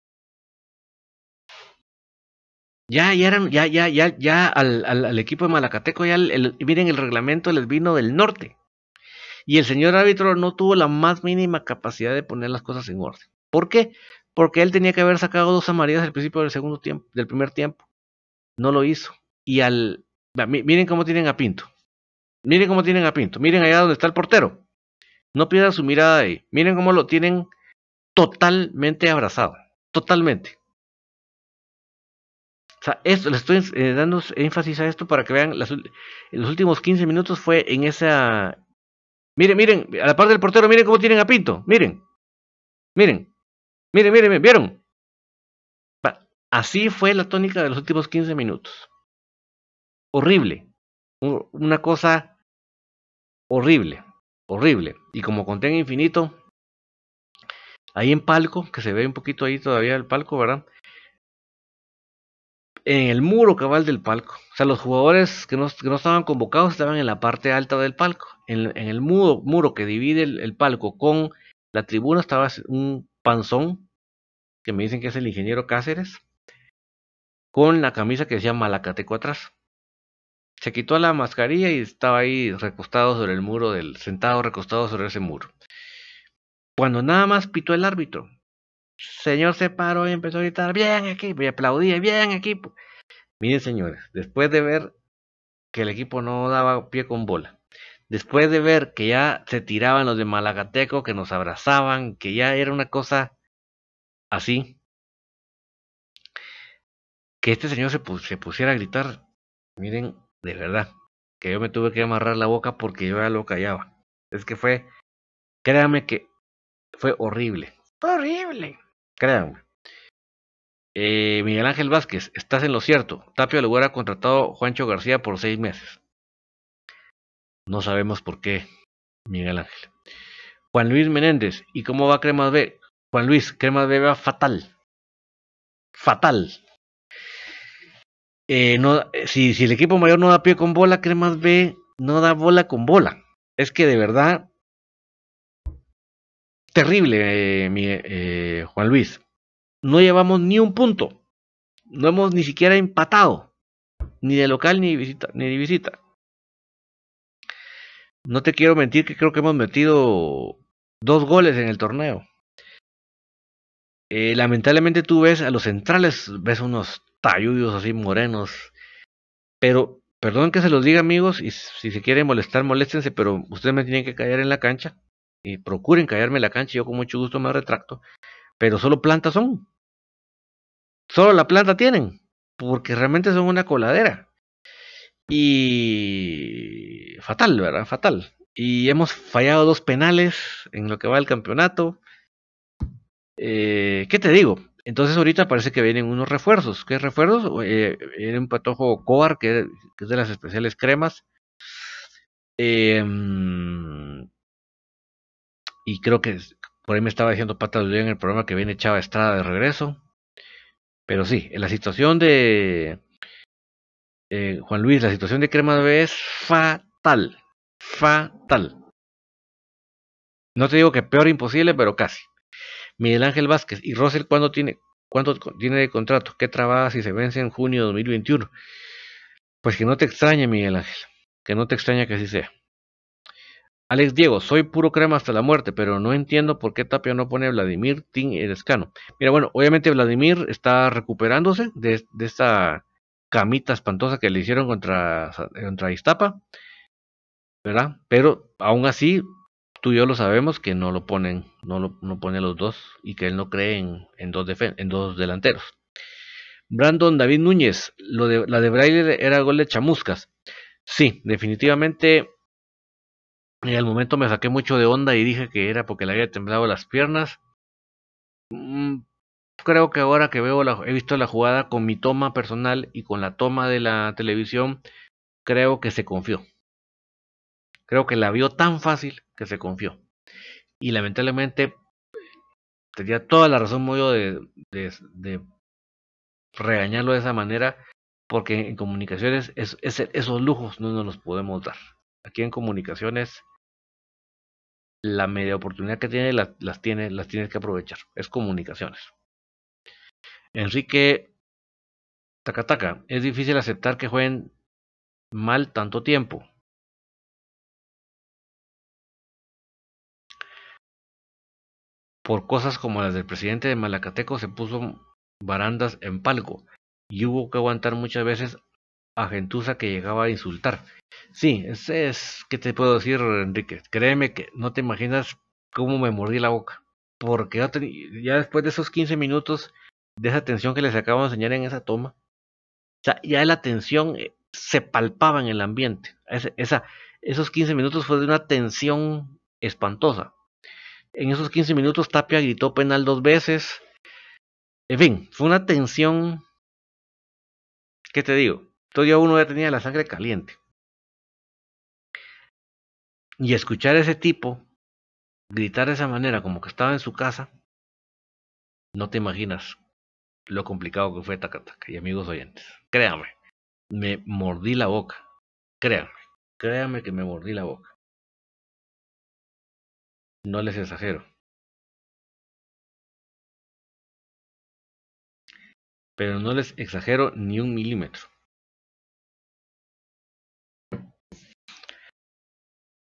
Ya, ya eran, ya, ya, ya, ya al, equipo de Malacateco, ya miren el reglamento les vino del norte. Y el señor árbitro no tuvo la más mínima capacidad de poner las cosas en orden. ¿Por qué? Porque él tenía que haber sacado dos amarillas al principio del segundo tiempo, del primer tiempo. No lo hizo. Y al, miren cómo tienen a Pinto. Miren cómo tienen a Pinto. Miren allá donde está el portero. No pierdan su mirada ahí. Miren cómo lo tienen totalmente abrazado. Totalmente. O sea, esto, le estoy eh, dando énfasis a esto para que vean, las, los últimos 15 minutos fue en esa... Miren, miren, a la parte del portero, miren cómo tienen a Pinto, miren, miren, miren, miren, ¿vieron? Así fue la tónica de los últimos 15 minutos. Horrible. Una cosa horrible horrible. Y como conté en infinito, ahí en palco, que se ve un poquito ahí todavía el palco, ¿verdad? En el muro cabal del palco. O sea, los jugadores que no, que no estaban convocados estaban en la parte alta del palco. En, en el muro, muro que divide el, palco con la tribuna estaba un panzón que me dicen que es el ingeniero Cáceres, con la camisa que decía Malacateco atrás. Se quitó la mascarilla y estaba ahí recostado sobre el muro del, sentado recostado sobre ese muro. Cuando nada más pitó el árbitro, señor se paró y empezó a gritar, bien equipo, y aplaudía, bien equipo. Miren señores, después de ver que el equipo no daba pie con bola, después de ver que ya se tiraban los de Malagateco, que nos abrazaban, que ya era una cosa así, que este señor se, se pusiera a gritar, miren, de verdad, que yo me tuve que amarrar la boca porque yo ya lo callaba. Es que fue, créanme que fue horrible, fue horrible, créanme. Eh, Miguel Ángel Vázquez, estás en lo cierto. Tapio le hubiera contratado Juancho García por seis meses. No sabemos por qué, Miguel Ángel. Juan Luis Menéndez, ¿y cómo va Cremas B? Juan Luis, Cremas B va fatal. Fatal. Eh, no, si, si el equipo mayor no da pie con bola, Cremas B no da bola con bola. Es que de verdad, terrible, eh, mi, eh, Juan Luis no llevamos ni un punto. No hemos ni siquiera empatado. Ni de local ni de visita. Ni de visita. No te quiero mentir que creo que hemos metido dos goles en el torneo. Eh, lamentablemente tú ves a los centrales, ves unos talludos así morenos. Pero, perdón que se los diga amigos, y si se quieren molestar, moléstense, pero ustedes me tienen que callar en la cancha. Y procuren callarme en la cancha, yo con mucho gusto me retracto. Pero solo plantas son. Solo la planta tienen, porque realmente son una coladera. Y fatal, ¿verdad? Fatal. Y hemos fallado dos penales en lo que va el campeonato. Eh, ¿Qué te digo? Entonces ahorita parece que vienen unos refuerzos. ¿Qué refuerzos? Eh, viene un patojo Coar, que, es de las especiales cremas. Em, y creo que por ahí me estaba diciendo Patas en el programa que viene Chava Estrada de regreso. Pero sí, la situación de eh, Juan Luis, la situación de Crema de es fatal. Fatal. No te digo que peor imposible, pero casi. Miguel Ángel Vázquez y Rosel, ¿cuándo tiene, ¿cuánto tiene de contrato? ¿Qué trabaja si se vence en junio de 2021? Pues que no te extrañe, Miguel Ángel. Que no te extrañe que así sea. Alex Diego, soy puro crema hasta la muerte, pero no entiendo por qué Tapia no pone Vladimir Tin Escano. Mira, bueno, obviamente Vladimir está recuperándose de, esta camita espantosa que le hicieron contra, contra Iztapa, ¿verdad? Pero aún así, tú y yo lo sabemos que no lo ponen, no lo no pone los dos y que él no cree en, en dos, en dos delanteros. Brandon David Núñez, lo de, la de Braille era gol de chamuscas. Sí, definitivamente y al momento me saqué mucho de onda y dije que era porque le había temblado las piernas. Mm, creo que ahora que veo la, he visto la jugada con mi toma personal y con la toma de la televisión, creo que se confió. Creo que la vio tan fácil que se confió. Y lamentablemente tenía toda la razón muy de, de, de, regañarlo de esa manera, porque en comunicaciones es, esos lujos no nos los podemos dar. Aquí en comunicaciones la media oportunidad que tiene las, tiene, tienes que aprovechar. Es comunicaciones. Enrique Takataka, es difícil aceptar que jueguen mal tanto tiempo. Por cosas como las del presidente de Malacateco se puso barandas en palco y hubo que aguantar muchas veces a gentuza que llegaba a insultar. Sí, es, es, ¿qué te puedo decir, Enrique? Créeme que no te imaginas cómo me mordí la boca. Porque ya, después de esos 15 minutos de esa tensión que les acabo de enseñar en esa toma, ya la tensión eh, se palpaba en el ambiente. esa, esos 15 minutos fue de una tensión espantosa. En esos 15 minutos Tapia gritó penal dos veces. En fin, fue una tensión. ¿Qué te digo? Todavía uno ya tenía la sangre caliente. Y escuchar a ese tipo gritar de esa manera, como que estaba en su casa, no te imaginas lo complicado que fue Takataka y amigos oyentes. Créame, me mordí la boca. Créame, créame que me mordí la boca. No les exagero. pero no les exagero ni un milímetro.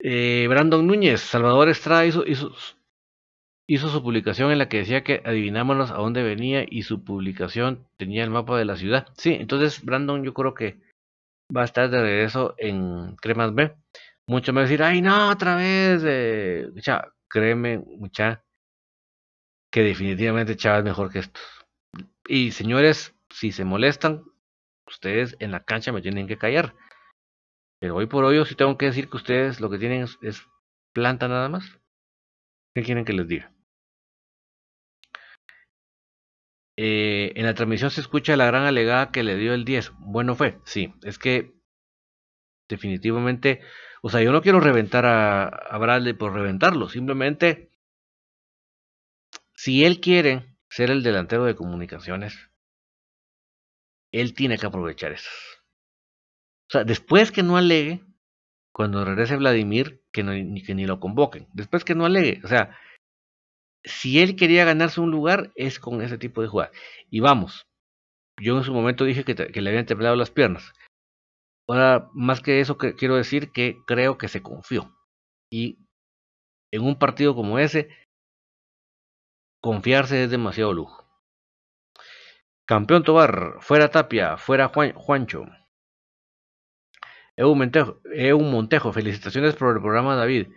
Eh, Brandon Núñez, Salvador Estrada hizo, hizo, su publicación en la que decía que adivinámonos a dónde venía y su publicación tenía el mapa de la ciudad. Sí, entonces Brandon yo creo que va a estar de regreso en Cremas B. Muchos me van a decir, ay no, otra vez. Eh, créeme, mucha, que definitivamente Chava es mejor que estos. Y señores, si se molestan, ustedes en la cancha me tienen que callar. Pero hoy por hoy yo sí tengo que decir que ustedes lo que tienen es, planta nada más. ¿Qué quieren que les diga? Eh, en la transmisión se escucha la gran alegada que le dio el 10. Bueno fue, sí. Es que definitivamente, o sea, yo no quiero reventar a, a Bradley por reventarlo. Simplemente, si él quiere ser el delantero de comunicaciones, él tiene que aprovechar eso. O sea, después que no alegue, cuando regrese Vladimir, que, no, ni, que ni lo convoquen. Después que no alegue. O sea, si él quería ganarse un lugar, es con ese tipo de jugadas. Y vamos, yo en su momento dije que, que le habían temblado las piernas. Ahora, más que eso, que, quiero decir que creo que se confió. Y en un partido como ese, confiarse es demasiado lujo. Campeón Tobar, fuera Tapia, fuera Juan, Juancho. Eu Montejo, Montejo, felicitaciones por el programa David.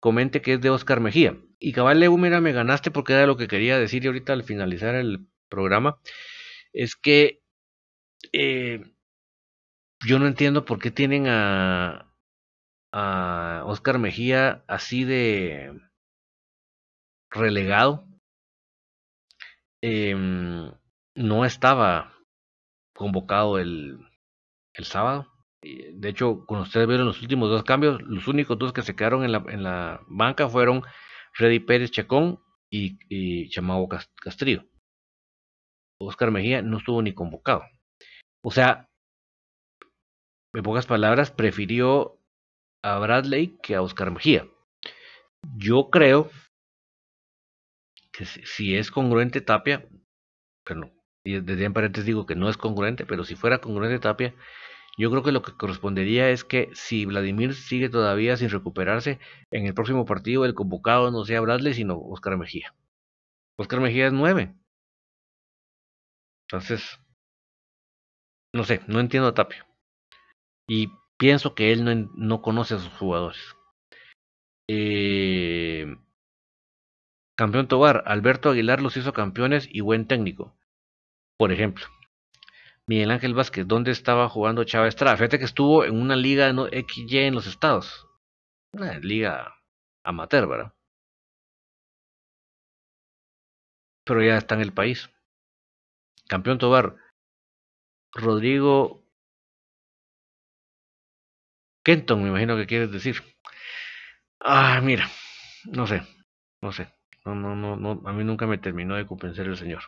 Comente que es de Oscar Mejía. Y cabal Eu, mira, me ganaste porque era lo que quería decir ahorita al finalizar el programa. Es que eh, yo no entiendo por qué tienen a, Oscar Mejía así de relegado. Eh, no estaba convocado el, el sábado. De hecho, con ustedes vieron los últimos dos cambios, los únicos dos que se quedaron en la, en la banca fueron Freddy Pérez Chacón y, y Chamao Castrillo. Oscar Mejía no estuvo ni convocado. O sea, en pocas palabras, prefirió a Bradley que a Oscar Mejía. Yo creo que si, es congruente Tapia, y desde en paréntesis digo que no es congruente, pero si fuera congruente Tapia, yo creo que lo que correspondería es que si Vladimir sigue todavía sin recuperarse, en el próximo partido el convocado no sea Bradley, sino Oscar Mejía. Oscar Mejía es nueve. Entonces, no sé, no entiendo a Tapia. Y pienso que él no, no conoce a sus jugadores. Eh, campeón Tobar, Alberto Aguilar los hizo campeones y buen técnico. Por ejemplo, Miguel Ángel Vázquez, ¿dónde estaba jugando Chávez Estrada? Fíjate que estuvo en una liga no, XY en los estados. Una liga amateur, ¿verdad? Pero ya está en el país. Campeón Tobar. Rodrigo Kenton, me imagino que quieres decir. Ah, mira, no sé, no sé. No, no, no, no, a mí nunca me terminó de convencer el señor.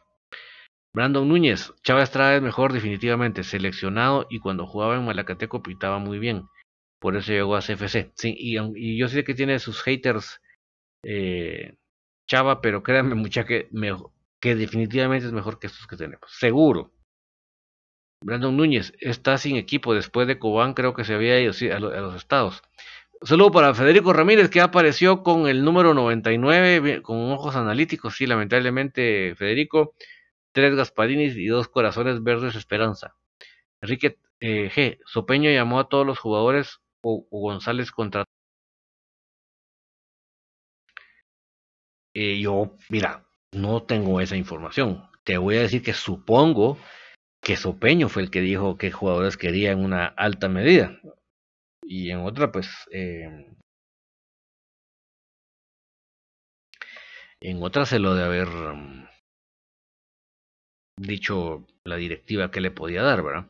Brandon Núñez, Chava Estrada es mejor definitivamente, seleccionado y cuando jugaba en Malacateco pitaba muy bien. Por eso llegó a CFC. Sí, y, yo sé que tiene sus haters eh, Chava, pero créanme mucha que, que definitivamente es mejor que estos que tenemos. Seguro. Brandon Núñez está sin equipo después de Cobán, creo que se había ido a, los estados. Saludo para Federico Ramírez, que apareció con el número 99, con ojos analíticos. Sí, lamentablemente, Federico tres Gasparinis y dos Corazones Verdes Esperanza. Enrique eh, G. Sopeño llamó a todos los jugadores o, González contra. Eh, yo, mira, no tengo esa información. Te voy a decir que supongo que Sopeño fue el que dijo que jugadores quería en una alta medida. Y en otra, pues. Eh, en otra se lo de haber mm, dicho la directiva que le podía dar, ¿verdad?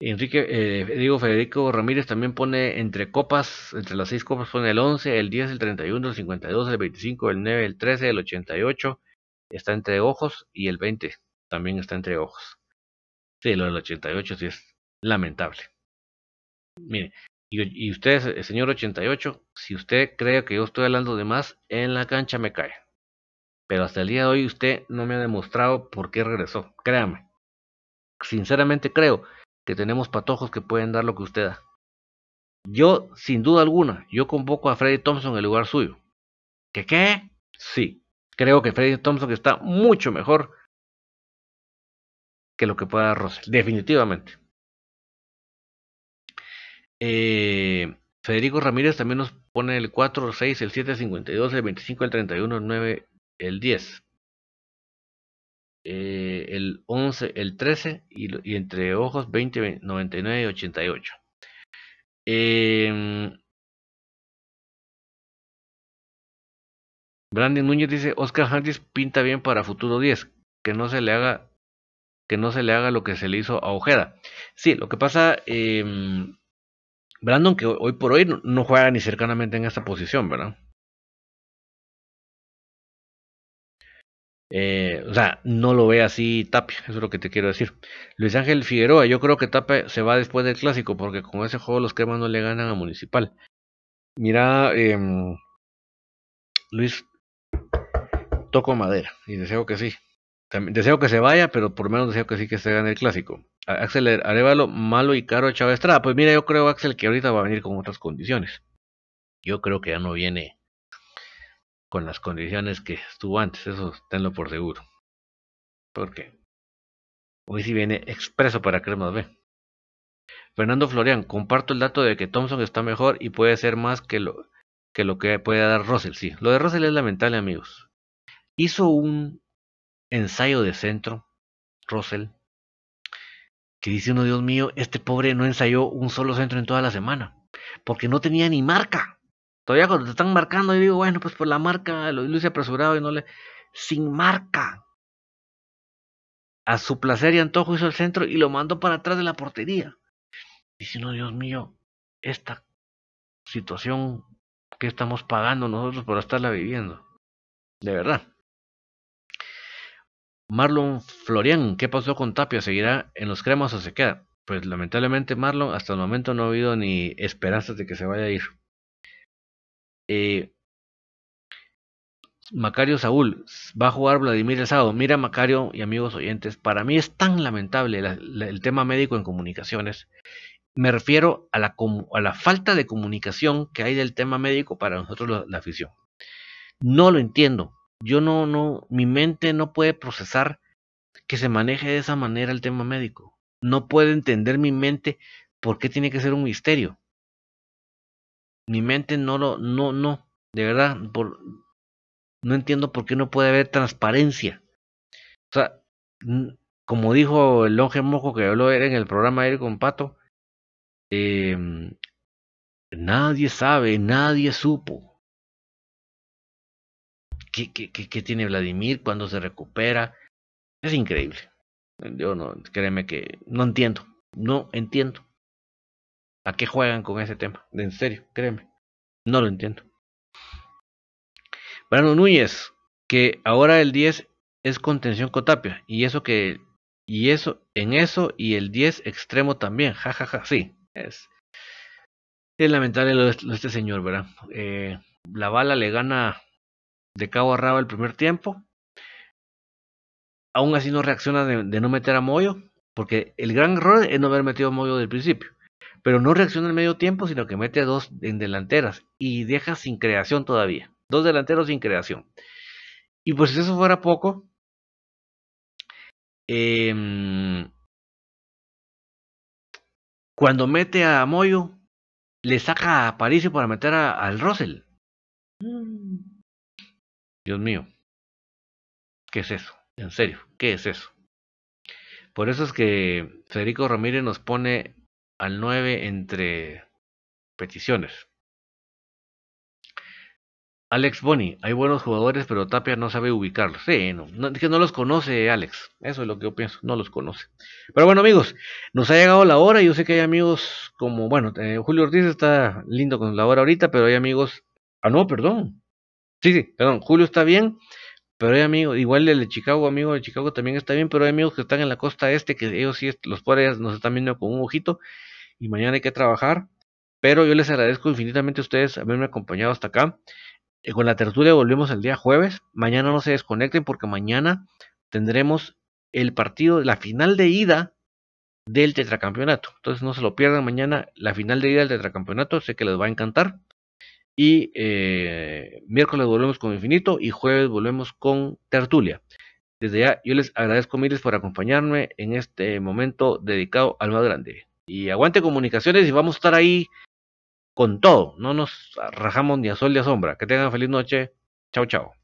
Enrique, eh, digo, Federico Ramírez también pone entre copas, entre las seis copas pone el 11, el 10, el 31, el 52, el 25, el 9, el 13, el 88, está entre ojos y el 20 también está entre ojos. Sí, lo del 88 sí es lamentable. Mire, y, usted, señor 88, si usted cree que yo estoy hablando de más, en la cancha me cae. Pero hasta el día de hoy usted no me ha demostrado por qué regresó. Créame. sinceramente creo que tenemos patojos que pueden dar lo que usted da. Yo, sin duda alguna, yo convoco a Freddy Thompson en lugar suyo. ¿Qué qué? Sí, creo que Freddy Thompson está mucho mejor que lo que pueda dar Russell, definitivamente. Eh, Federico Ramírez también nos pone el 4, el 6, el 7, el 52, el 25, el 31, el 9, el 10. Eh, el 11, el 13 y, y, entre ojos 20, 99 y 88. Eh, Brandon Núñez dice, Oscar Harris pinta bien para futuro 10, que no se le haga que no se le haga lo que se le hizo a Ojeda. Sí, lo que pasa, eh, Brandon, que hoy por hoy no juega ni cercanamente en esta posición, ¿verdad? Eh, o sea, no lo ve así Tapia, eso es lo que te quiero decir. Luis Ángel Figueroa, yo creo que Tapia se va después del clásico, porque con ese juego los cremas no le ganan a Municipal. Mira, eh, Luis, toco madera y deseo que sí. Deseo que se vaya, pero por lo menos deseo que sí que se gane el clásico. Axel Arevalo, malo y caro Chávez Estrada. Pues mira, yo creo, Axel, que ahorita va a venir con otras condiciones. Yo creo que ya no viene con las condiciones que estuvo antes, eso tenlo por seguro. Porque hoy sí viene expreso para Cremas B. Fernando Florian, comparto el dato de que Thompson está mejor y puede ser más que lo que, lo que puede dar Russell. Sí, lo de Russell es lamentable, amigos. Hizo un ensayo de centro, Russell, que dice uno, Dios mío, este pobre no ensayó un solo centro en toda la semana, porque no tenía ni marca. Todavía cuando te están marcando, yo digo, bueno, pues por la marca lo, hice apresurado y no le. Sin marca. A su placer y antojo hizo el centro y lo mandó para atrás de la portería. Diciendo, Dios mío, esta situación que estamos pagando nosotros por estarla viviendo. De verdad. Marlon Florian, ¿qué pasó con Tapia? ¿Seguirá en los cremas o se queda? Pues lamentablemente Marlon, hasta el momento no ha habido ni esperanzas de que se vaya a ir. Eh, Macario Saúl, va a jugar Vladimir el sábado. Mira, Macario y amigos oyentes, para mí es tan lamentable la, la, el tema médico en comunicaciones. Me refiero a la, falta de comunicación que hay del tema médico para nosotros la afición. No lo entiendo. Yo no, no, mi mente no puede procesar que se maneje de esa manera el tema médico. No puede entender mi mente por qué tiene que ser un misterio mi mente no lo, no, no, de verdad, por, no entiendo por qué no puede haber transparencia. O sea, como dijo el longe mojo que habló en el programa aire con Pato, eh, nadie sabe, nadie supo. ¿Qué, qué, qué, ¿Qué tiene Vladimir cuando se recupera? Es increíble. Yo no, créeme que no entiendo, no entiendo. ¿A qué juegan con ese tema? En serio, créeme. No lo entiendo. Brano Núñez, que ahora el 10 es contención con Tapia. Y eso que. Y eso, en eso, y el 10 extremo también. Ja, ja, ja. Sí, es. Es lamentable lo de este señor, ¿verdad? Eh, la bala le gana de cabo a rabo el primer tiempo. Aún así no reacciona de, no meter a Moyo. Porque el gran error es no haber metido a Moyo del principio pero no reacciona en medio tiempo, sino que mete a dos en delanteras y deja sin creación todavía. Dos delanteros sin creación. Y pues si eso fuera poco, eh, cuando mete a Moyo, le saca a Paricio para meter a, al Russell. Dios mío, ¿qué es eso? En serio, ¿qué es eso? Por eso es que Federico Ramírez nos pone al 9 entre peticiones. Alex Boni, hay buenos jugadores, pero Tapia no sabe ubicarlos. Sí, no, que no los conoce Alex. Eso es lo que yo pienso, no los conoce. Pero bueno, amigos, nos ha llegado la hora. Yo sé que hay amigos como, bueno, eh, Julio Ortiz está lindo con la hora ahorita, pero hay amigos. Ah, no, perdón. Sí, sí, perdón. Julio está bien, pero hay amigos, igual el de Chicago, amigo de Chicago también está bien, pero hay amigos que están en la costa este, que ellos sí, los pobres nos están viendo con un ojito y mañana hay que trabajar. Pero yo les agradezco infinitamente a ustedes haberme acompañado hasta acá. Eh, con la tertulia volvemos el día jueves. Mañana no se desconecten porque mañana tendremos el partido, la final de ida del tetracampeonato. Entonces no se lo pierdan mañana la final de ida del tetracampeonato, sé que les va a encantar. Y eh, miércoles volvemos con Infinito y jueves volvemos con Tertulia. Desde ya yo les agradezco miles por acompañarme en este momento dedicado al más grande. Y aguante comunicaciones y vamos a estar ahí con todo. No nos rajamos ni a sol ni a sombra. Que tengan feliz noche. Chao, chao.